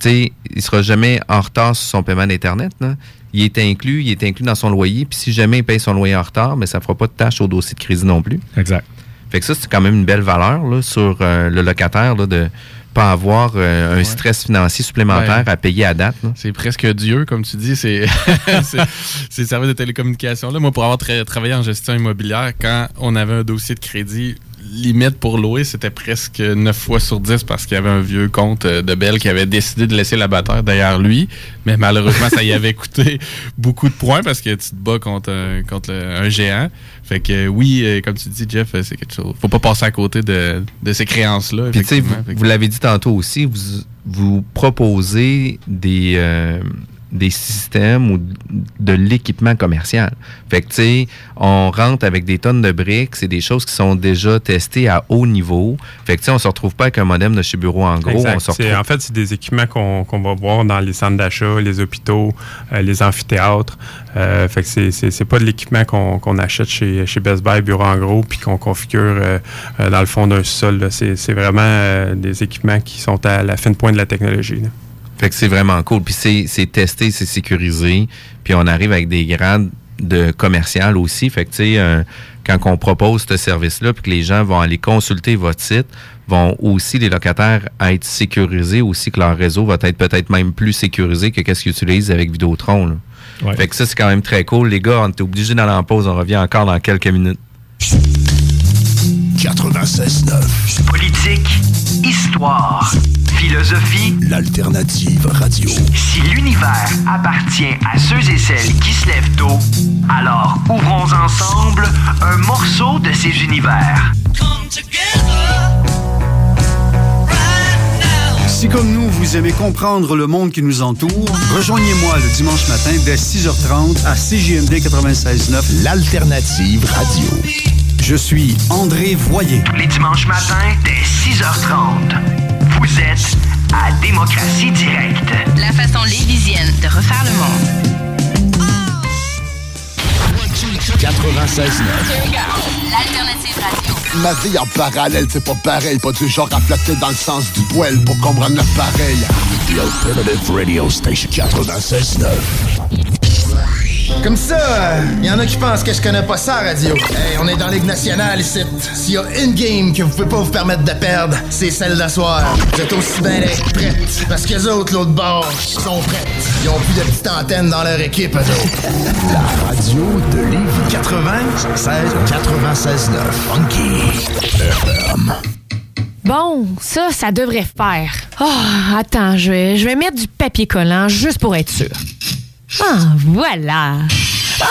sais, il sera jamais en retard sur son paiement d'Internet. Il est inclus, il est inclus dans son loyer. Puis si jamais il paye son loyer en retard, mais ça ne fera pas de tâche au dossier de crédit non plus. Exact. Fait que ça, c'est quand même une belle valeur là, sur euh, le locataire là, de pas avoir euh, un stress financier supplémentaire Ouais. à payer à date. C'est presque Dieu, comme tu dis. C'est c'est- c'est le service de télécommunication. Là, moi, pour avoir tra- travaillé en gestion immobilière, quand on avait un dossier de crédit limite pour louer, c'était presque 9 fois sur 10 parce qu'il y avait un vieux compte euh, de Belle qui avait décidé de laisser la batteur derrière lui. Mais malheureusement, ça y avait coûté beaucoup de points parce que tu te bats contre, un- contre un géant. Fait que euh, oui, euh, comme tu dis, Jeff, c'est quelque chose. Faut pas passer à côté de, de ces créances-là. Puis, tu sais, vous, l'avez dit tantôt aussi, vous, vous proposez des, euh, des systèmes ou de l'équipement commercial. Fait que, tu sais, on rentre avec des tonnes de briques, c'est des choses qui sont déjà testées à haut niveau. Fait que, tu sais, on se retrouve pas avec un modem de chez Bureau en gros. Exact. On se C'est- retrouve En fait, c'est des équipements qu'on va voir dans les centres d'achat, les hôpitaux, euh, les amphithéâtres. Euh, fait que c'est- pas de l'équipement qu'on achète chez, chez Best Buy, Bureau en gros, puis qu'on configure euh, euh, dans le fond d'un sol. C'est vraiment des équipements qui sont à la fin de pointe de la technologie. là. Fait que c'est vraiment cool. Puis c'est, c'est testé, c'est sécurisé. Puis on arrive avec des grades de commercial aussi. Fait que, tu sais, euh, quand on propose ce service-là, puis que les gens vont aller consulter votre site, vont aussi, les locataires, être sécurisés aussi, que leur réseau va être peut-être même plus sécurisé que qu'est-ce qu'ils utilisent avec Vidéotron. Là. Ouais. Fait que ça, c'est quand même très cool. Les gars, on est obligés d'aller en pause. On revient encore dans quelques minutes. 96.9. Politique, histoire, philosophie. L'alternative radio. Si l'univers appartient à ceux et celles qui se lèvent tôt, alors ouvrons ensemble un morceau de ces univers. Si comme nous, vous aimez comprendre le monde qui nous entoure, rejoignez-moi le dimanche matin dès 6h30 à CJMD 96.9. L'alternative radio. Je suis André Voyer. Les dimanches matins dès 6h30. Vous êtes à Démocratie Directe. La façon lévisienne de refaire le monde. 96.9. L'alternative radio. Ma vie en parallèle, c'est pas pareil. Pas du genre à flatter dans le sens du poil pour comprendre le pareil. The Alternative Radio Station 96.9. Comme ça, il y en a qui pensent que je connais pas ça, radio. Hey, on est dans Ligue nationale ici. S'il y a une game que vous pouvez pas vous permettre de perdre, c'est celle d'asseoir. Vous êtes aussi bien d'être prêtes. Parce que les autres, l'autre bord, sont prêtes. Ils ont plus de petites antennes dans leur équipe, eux autres. La radio de Lévis. 96 96 9. Funky FM. Bon, ça, ça devrait faire. Oh, attends, je vais, je vais mettre du papier collant juste pour être sûr. Ah, voilà. Ah,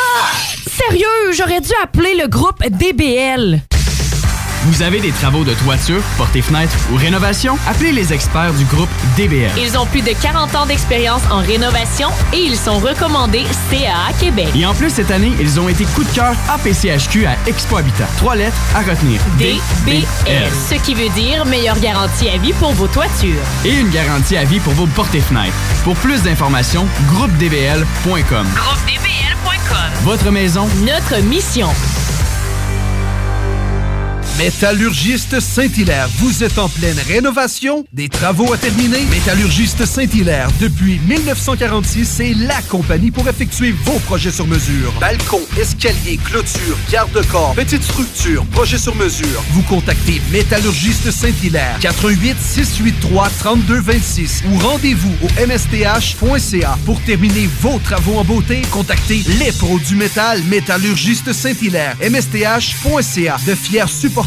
sérieux, j'aurais dû appeler le groupe DBL. Vous avez des travaux de toiture, portée fenêtre ou rénovation? Appelez les experts du groupe DBL. Ils ont plus de 40 ans d'expérience en rénovation et ils sont recommandés CAA Québec. Et en plus, cette année, ils ont été coup de cœur APCHQ à Expo Habitat. Trois lettres à retenir. DBL. Ce qui veut dire meilleure garantie à vie pour vos toitures. Et une garantie à vie pour vos portées fenêtres. Pour plus d'informations, groupedbl.com. GroupeDBL.com. Votre maison, Notre mission. Métallurgiste Saint-Hilaire, vous êtes en pleine rénovation, des travaux à terminer. Métallurgiste Saint-Hilaire, depuis 1946, c'est la compagnie pour effectuer vos projets sur mesure. Balcon, escalier, clôture, garde-corps, petite structure, projet sur mesure. Vous contactez Métallurgiste Saint-Hilaire, 88 683 3226 ou rendez-vous au msth.ca pour terminer vos travaux en beauté. Contactez les pros du métal, Métallurgiste Saint-Hilaire, msth.ca, de fiers supporters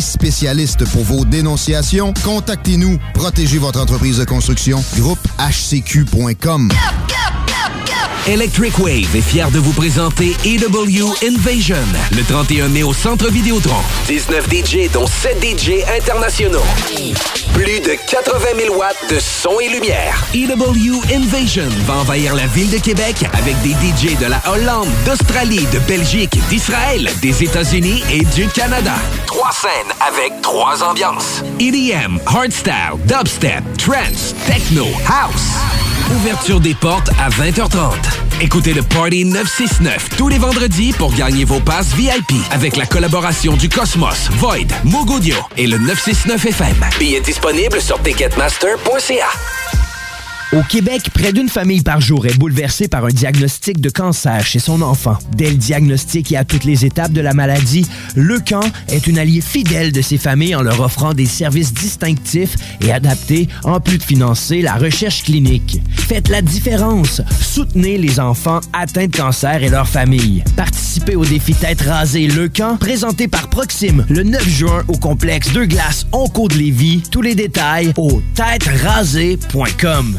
spécialistes pour vos dénonciations. Contactez-nous. Protégez votre entreprise de construction. Groupe HCQ.com. Electric Wave est fier de vous présenter EW Invasion le 31 mai au Centre Vidéotron. 19 DJ dont 7 DJ internationaux. Plus de 80 000 watts de son et lumière. EW Invasion va envahir la ville de Québec avec des DJ de la Hollande, d'Australie, de Belgique, d'Israël, des États-Unis et du Canada. Trois scènes avec trois ambiances. EDM, hardstyle, dubstep, trance, techno, house. Ouverture des portes à 20h30. Écoutez le Party 969 tous les vendredis pour gagner vos passes VIP avec la collaboration du Cosmos, Void, Mogodio et le 969 FM. Billets disponibles sur ticketmaster.ca. Au Québec, près d'une famille par jour est bouleversée par un diagnostic de cancer chez son enfant. Dès le diagnostic et à toutes les étapes de la maladie, le camp est une allié fidèle de ces familles en leur offrant des services distinctifs et adaptés, en plus de financer la recherche clinique. Faites la différence. Soutenez les enfants atteints de cancer et leurs familles. Participez au défi Tête rasée Le Camp, présenté par Proxime le 9 juin au complexe Deux Glaces Onco de Lévis. Tous les détails au têterasée.com.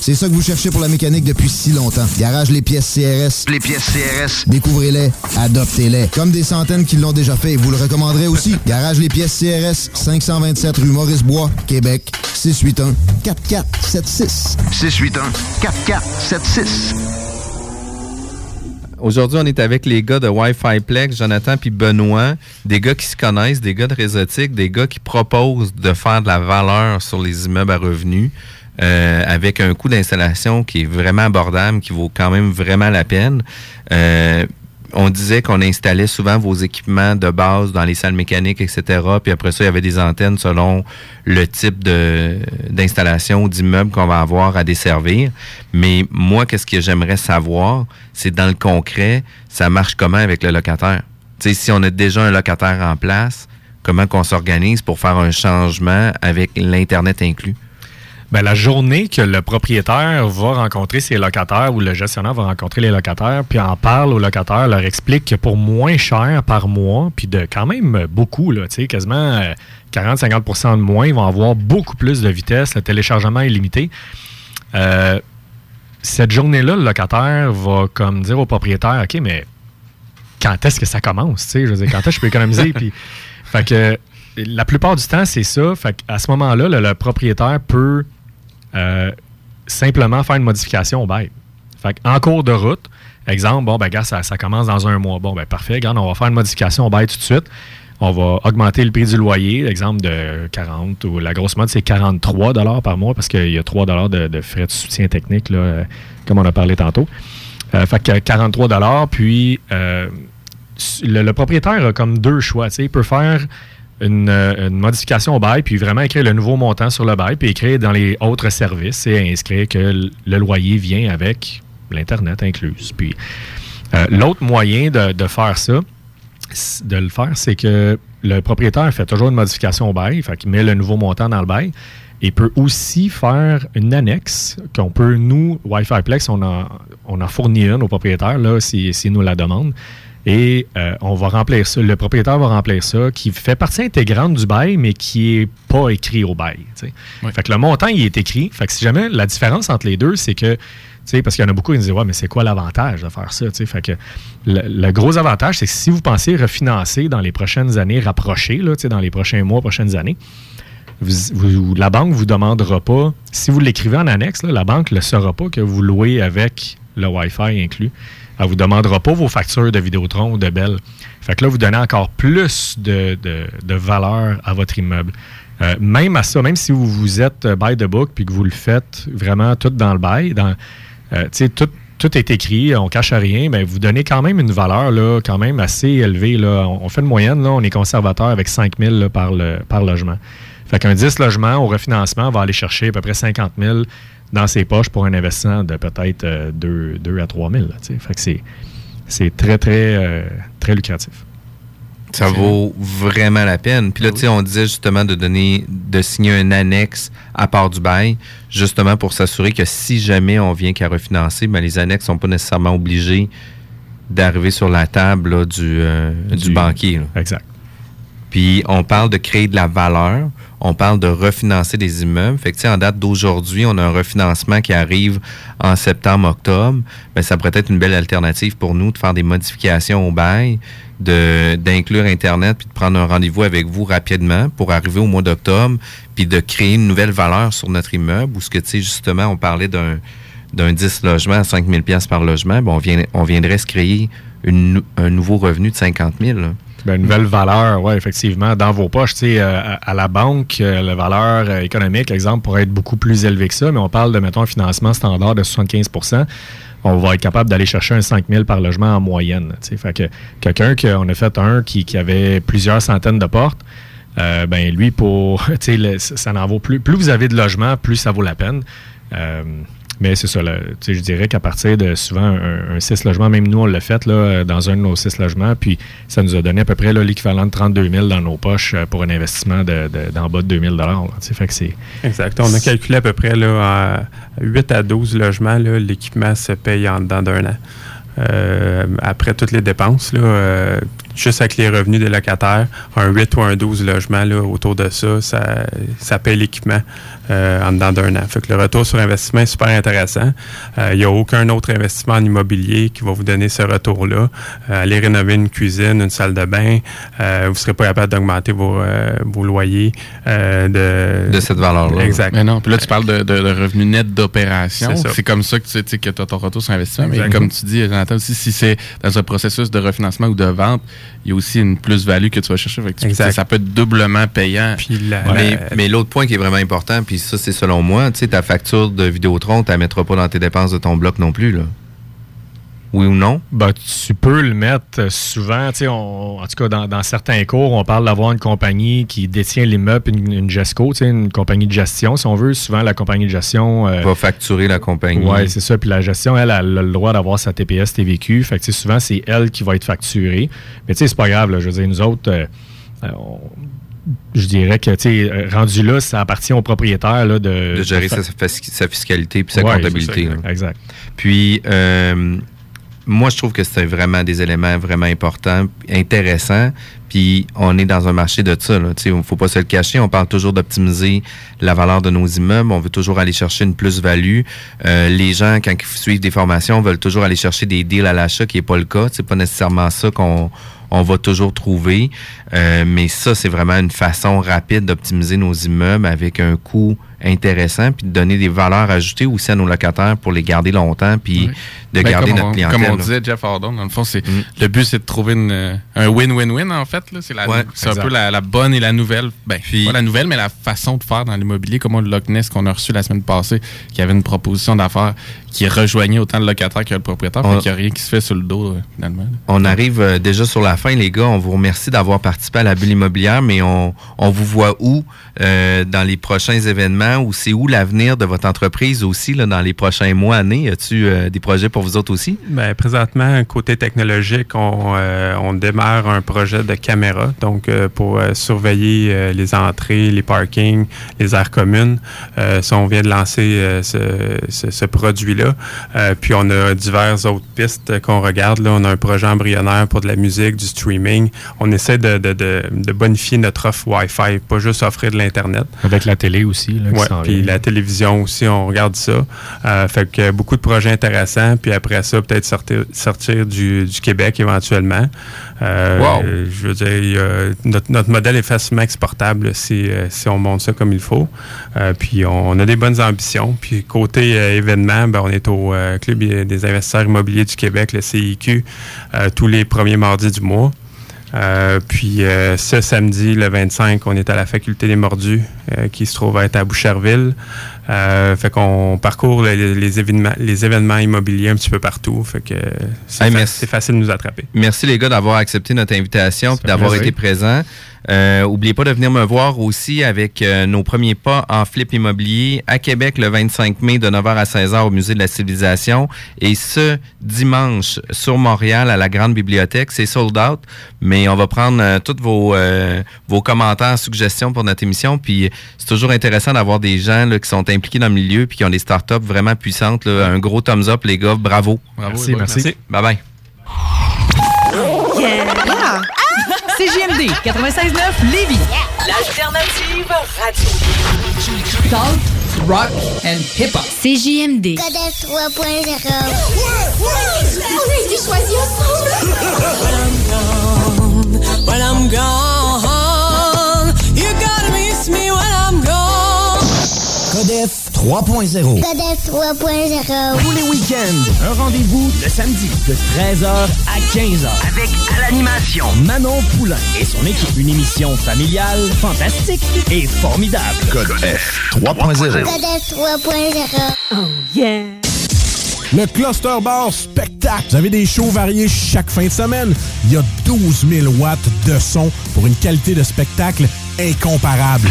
C'est ça que vous cherchez pour la mécanique depuis si longtemps. Garage Les Pièces CRS. Les pièces CRS. Découvrez-les, adoptez-les. Comme des centaines qui l'ont déjà fait vous le recommanderez aussi. Garage Les Pièces CRS, 527 rue Maurice-Bois, Québec, 681 4476. 681 4476. Aujourd'hui, on est avec les gars de Wi-Fi Plex, Jonathan puis Benoît, des gars qui se connaissent, des gars de Réseautique, des gars qui proposent de faire de la valeur sur les immeubles à revenus euh, avec un coût d'installation qui est vraiment abordable, qui vaut quand même vraiment la peine. Euh, on disait qu'on installait souvent vos équipements de base dans les salles mécaniques, etc. Puis après ça, il y avait des antennes selon le type d'installation ou d'immeuble qu'on va avoir à desservir. Mais moi, qu'est-ce que j'aimerais savoir, c'est dans le concret, ça marche comment avec le locataire? Si on a déjà un locataire en place, comment qu'on s'organise pour faire un changement avec l'Internet inclus? Ben, la journée que le propriétaire va rencontrer ses locataires ou le gestionnaire va rencontrer les locataires, puis en parle aux locataires, leur explique que pour moins cher par mois, puis de quand même beaucoup, là, quasiment euh, 40-50% de moins, ils vont avoir beaucoup plus de vitesse, le téléchargement est limité. Euh, cette journée-là, le locataire va comme dire au propriétaire, OK, mais quand est-ce que ça commence, je veux dire, quand est-ce que je peux économiser, puis, fait que la plupart du temps, c'est ça, fait à ce moment-là, le, le propriétaire peut euh, simplement faire une modification au bail. Fait en cours de route, exemple, bon, ben, gars, ça, commence dans un mois. Bon, ben, parfait, regarde, on va faire une modification au bail tout de suite. On va augmenter le prix du loyer, exemple de 40 ou la grosse mode, c'est 43 par mois parce qu'il y a 3 de, de frais de soutien technique, euh, comme on a parlé tantôt. Euh, fait que 43 puis euh, le, le propriétaire a comme deux choix. Il peut faire une, euh, une modification au bail, puis vraiment écrire le nouveau montant sur le bail, puis écrire dans les autres services et inscrire que le loyer vient avec l'Internet incluse. Puis euh, l'autre moyen de, faire ça, de le faire, c'est que le propriétaire fait toujours une modification au bail, fait qu'il met le nouveau montant dans le bail. Il peut aussi faire une annexe qu'on peut, nous, Wi-Fi Plex, on a, on a fourni une au propriétaire, là, si, si nous la demande. Et euh, on va remplir ça. Le propriétaire va remplir ça, qui fait partie intégrante du bail, mais qui est pas écrit au bail. Fait que le montant, il est écrit. Fait que si jamais la différence entre les deux, c'est que, parce qu'il y en a beaucoup qui disent, ouais, mais c'est quoi l'avantage de faire ça? Fait que le, le gros avantage, c'est que si vous pensez refinancer dans les prochaines années rapprochées, là, dans les prochains mois, prochaines années, vous- vous- la banque vous demandera pas, si vous l'écrivez en annexe, là, la banque ne le saura pas que vous louez avec le Wi-Fi inclus. Elle vous demandera pas vos factures de Vidéotron ou de Bell. Fait que là, vous donnez encore plus de, de- valeur à votre immeuble. Euh, même à ça, même si vous, vous êtes euh, by the book puis que vous le faites vraiment tout dans le bail, euh, tout, tout est écrit, on cache rien, mais vous donnez quand même une valeur là, quand même assez élevée. Là. On, on fait une moyenne, là, on est conservateur avec 5 000 là, par, le, par logement. Fait qu'un 10 logements au refinancement va aller chercher à peu près 50 000 dans ses poches pour un investissement de peut-être euh, 2, 2 à 3 000. là, tu sais. fait que c'est, c'est très, très, euh, très lucratif. Ça vaut vraiment la peine. Puis là, tu sais, on disait justement de donner, de signer un annexe à part du bail, justement pour s'assurer que si jamais on vient qu'à refinancer, ben, les annexes sont pas nécessairement obligés d'arriver sur la table là, du, euh, du, Du- banquier. là. Exact. Puis on parle de créer de la valeur, on parle de refinancer des immeubles. Fait en date d'aujourd'hui, on a un refinancement qui arrive en septembre-octobre. Ben, ça pourrait être une belle alternative pour nous de faire des modifications au bail, de d'inclure Internet, puis de prendre un rendez-vous avec vous rapidement pour arriver au mois d'octobre, puis de créer une nouvelle valeur sur notre immeuble. Ou ce que tu sais, justement, on parlait d'un d'un 10 logements à 5 000 par logement, ben, on, vient, on viendrait se créer un nouveau revenu de 50 000. là. Ben, une nouvelle valeur, oui, effectivement, dans vos poches. Tu sais, euh, à, la banque, euh, la valeur euh, économique, exemple, pourrait être beaucoup plus élevée que ça, mais on parle de, mettons, un financement standard de 75% on va être capable d'aller chercher un 5 000 par logement en moyenne. tu sais. Fait que quelqu'un qu'on a fait un qui, qui avait plusieurs centaines de portes, euh, ben lui, pour, tu sais, ça ça en vaut plus. Plus vous avez de logements, plus ça vaut la peine. Mais c'est ça, là, je dirais qu'à partir de souvent un, un 6 logements, même nous, on l'a fait là, dans un de nos 6 logements, puis ça nous a donné à peu près l'équivalent de 32 000 dans nos poches euh, pour un investissement de, de- d'en bas de 2 000 là. Fait que. Exact. On a calculé à peu près là, à 8 à 12 logements, l'équipement se paye en dedans d'un an. Euh, après toutes les dépenses, là, euh, juste avec les revenus des locataires, un 8 ou un 12 logements là, autour de ça, ça, ça paye l'équipement euh, en dedans d'un an. Fait que le retour sur investissement est super intéressant. Euh, Il n'y a aucun autre investissement en immobilier qui va vous donner ce retour-là. Euh, aller rénover une cuisine, une salle de bain, euh, vous ne serez pas capable d'augmenter vos, euh, vos loyers euh, de, De cette valeur-là. Exact. Mais non, puis là, tu parles de, de, de revenus nets d'opération. C'est ça. C'est comme ça que tu sais, que tu as ton retour sur investissement. Mais comme tu dis, Jonathan, aussi, si c'est dans un processus de refinancement ou de vente, il y a aussi une plus-value que tu vas chercher. Fait que tu-. Ça peut être doublement payant. mais mais l'autre point qui est vraiment important, puis ça, c'est selon moi, tu sais, ta facture de Vidéotron, tu la mettras pas dans tes dépenses de ton bloc non plus, là. Oui ou non? Ben, tu peux le mettre euh, souvent. on- en tout cas, dans, dans certains cours, on parle d'avoir une compagnie qui détient l'immeuble, une, une GESCO, une compagnie de gestion, si on veut. Souvent, la compagnie de gestion. euh, Va facturer la compagnie. Oui, c'est ça. Puis la gestion, elle, elle a le droit d'avoir sa TPS, TVQ. Fait que, souvent, c'est elle qui va être facturée. Mais tu sais, c'est pas grave. là. Je veux dire, nous autres, euh, on- je dirais que, tu rendu là, ça appartient au propriétaire là, de... de gérer de fa- sa, fiscalité puis sa Ouais, comptabilité. ça, exact. Puis, euh, moi, je trouve que c'est vraiment des éléments vraiment importants, intéressants. Puis on est dans un marché de ça. Il ne faut pas se le cacher. On parle toujours d'optimiser la valeur de nos immeubles. On veut toujours aller chercher une plus-value. Euh, les gens, quand ils suivent des formations, veulent toujours aller chercher des deals à l'achat, qui n'est pas le cas. C'est pas nécessairement ça qu'on on va toujours trouver. Euh, mais ça, c'est vraiment une façon rapide d'optimiser nos immeubles avec un coût intéressant, puis de donner des valeurs ajoutées aussi à nos locataires pour les garder longtemps, puis de Ben, garder comme notre on- clientèle. Comme on là. disait, Jeff Ardon, dans le fond, c'est le but, c'est de trouver une, un win-win-win, en fait. là. C'est la- Ouais, c'est un peu la, la bonne et la nouvelle. Ben, pas la nouvelle, mais la façon de faire dans l'immobilier, comme on le Loch Ness qu'on a reçu la semaine passée, qui avait une proposition d'affaires qui rejoignait autant le locataire que le propriétaire. On- Fait qu'il n'y a rien qui se fait sur le dos, là, finalement. On arrive euh, déjà sur la fin, les gars. On vous remercie d'avoir participé à la bulle immobilière, mais on, on vous voit où euh, dans les prochains événements ou c'est où l'avenir de votre entreprise aussi là, dans les prochains mois, années? Euh, des projets pour vous autres aussi? Ben, présentement, côté technologique, on, euh, on démarre un projet de caméra, donc euh, pour euh, surveiller euh, les entrées, les parkings, les aires communes. Euh, ça, on vient de lancer euh, ce, ce- ce produit-là. Euh, puis on a diverses autres pistes qu'on regarde. Là, on a un projet embryonnaire pour de la musique, du streaming. On essaie de, de- de- de bonifier notre offre Wi-Fi, pas juste offrir de l'Internet. Avec la télé aussi. S'en puis vient. la télévision aussi, on regarde ça. Euh, fait que beaucoup de projets intéressants. Puis après ça, peut-être sortir, sortir du, du Québec éventuellement. Euh, Wow. Je veux dire, notre, notre modèle est facilement exportable si, euh, si on monte ça comme il faut. Euh, puis on, a des bonnes ambitions. Puis côté événement, ben, on est au Club des investisseurs immobiliers du Québec, le CIQ, tous les premiers mardis du mois. Euh, puis euh, ce samedi, le 25, on est à la faculté des Mordus, euh, qui se trouve à être à Boucherville. Euh, fait qu'on parcourt les, les événements, les événements immobiliers un petit peu partout. Fait que c'est Hey, fa- facile de nous attraper. Merci les gars d'avoir accepté notre invitation et d'avoir été présents. Euh, oubliez pas de venir me voir aussi avec euh, nos premiers pas en flip immobilier à Québec le 25 mai de 9h à 16h au Musée de la Civilisation et ce dimanche sur Montréal à la Grande Bibliothèque. C'est sold out, mais on va prendre euh, tous vos, euh, vos commentaires, suggestions pour notre émission. Puis c'est toujours intéressant d'avoir des gens là, qui sont impliqués dans le milieu puis qui ont des startups vraiment puissantes. là. Un gros thumbs up les gars, bravo. Bravo, Merci, merci. Bye bye. Yeah! CJMD 96.9 Lévis. L'alternative radio. Talk, rock and hip-hop. CJMD. Codex 3.0. On a été choisis ensemble. When I'm gone, 3.0. Codex 3.0. Tous les week-ends, un rendez-vous le samedi de 13h à 15h. Avec à l'animation Manon Poulain et son équipe. Une émission familiale, fantastique et formidable. Code F 3.0. Codex 3.0. Oh yeah. Le Cluster Bar Spectacle. Vous avez des shows variés chaque fin de semaine. Il y a 12 000 watts de son pour une qualité de spectacle incomparable.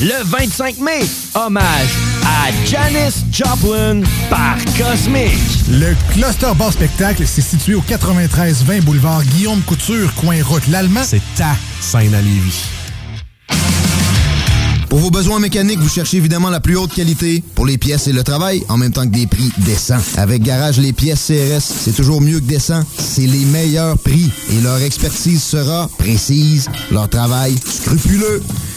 Le 25 mai, hommage à Janis Joplin par Cosmic. Le Cluster Bar Spectacle, c'est situé au 93-20 boulevard Guillaume Couture, coin route l'Allemand. C'est ta scène à Lévis. Pour vos besoins mécaniques, vous cherchez évidemment la plus haute qualité pour les pièces et le travail, en même temps que des prix décents. Avec Garage Les Pièces CRS, c'est toujours mieux que décent. C'est les meilleurs prix et leur expertise sera précise, leur travail scrupuleux.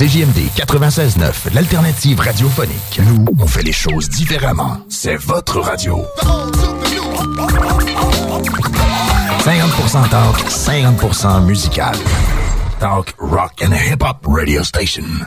681 4476. CJMD 96.9, l'alternative radiophonique. Nous, on fait les choses différemment. C'est votre radio. 50% talk, 50% musical. Talk, rock and hip-hop radio station.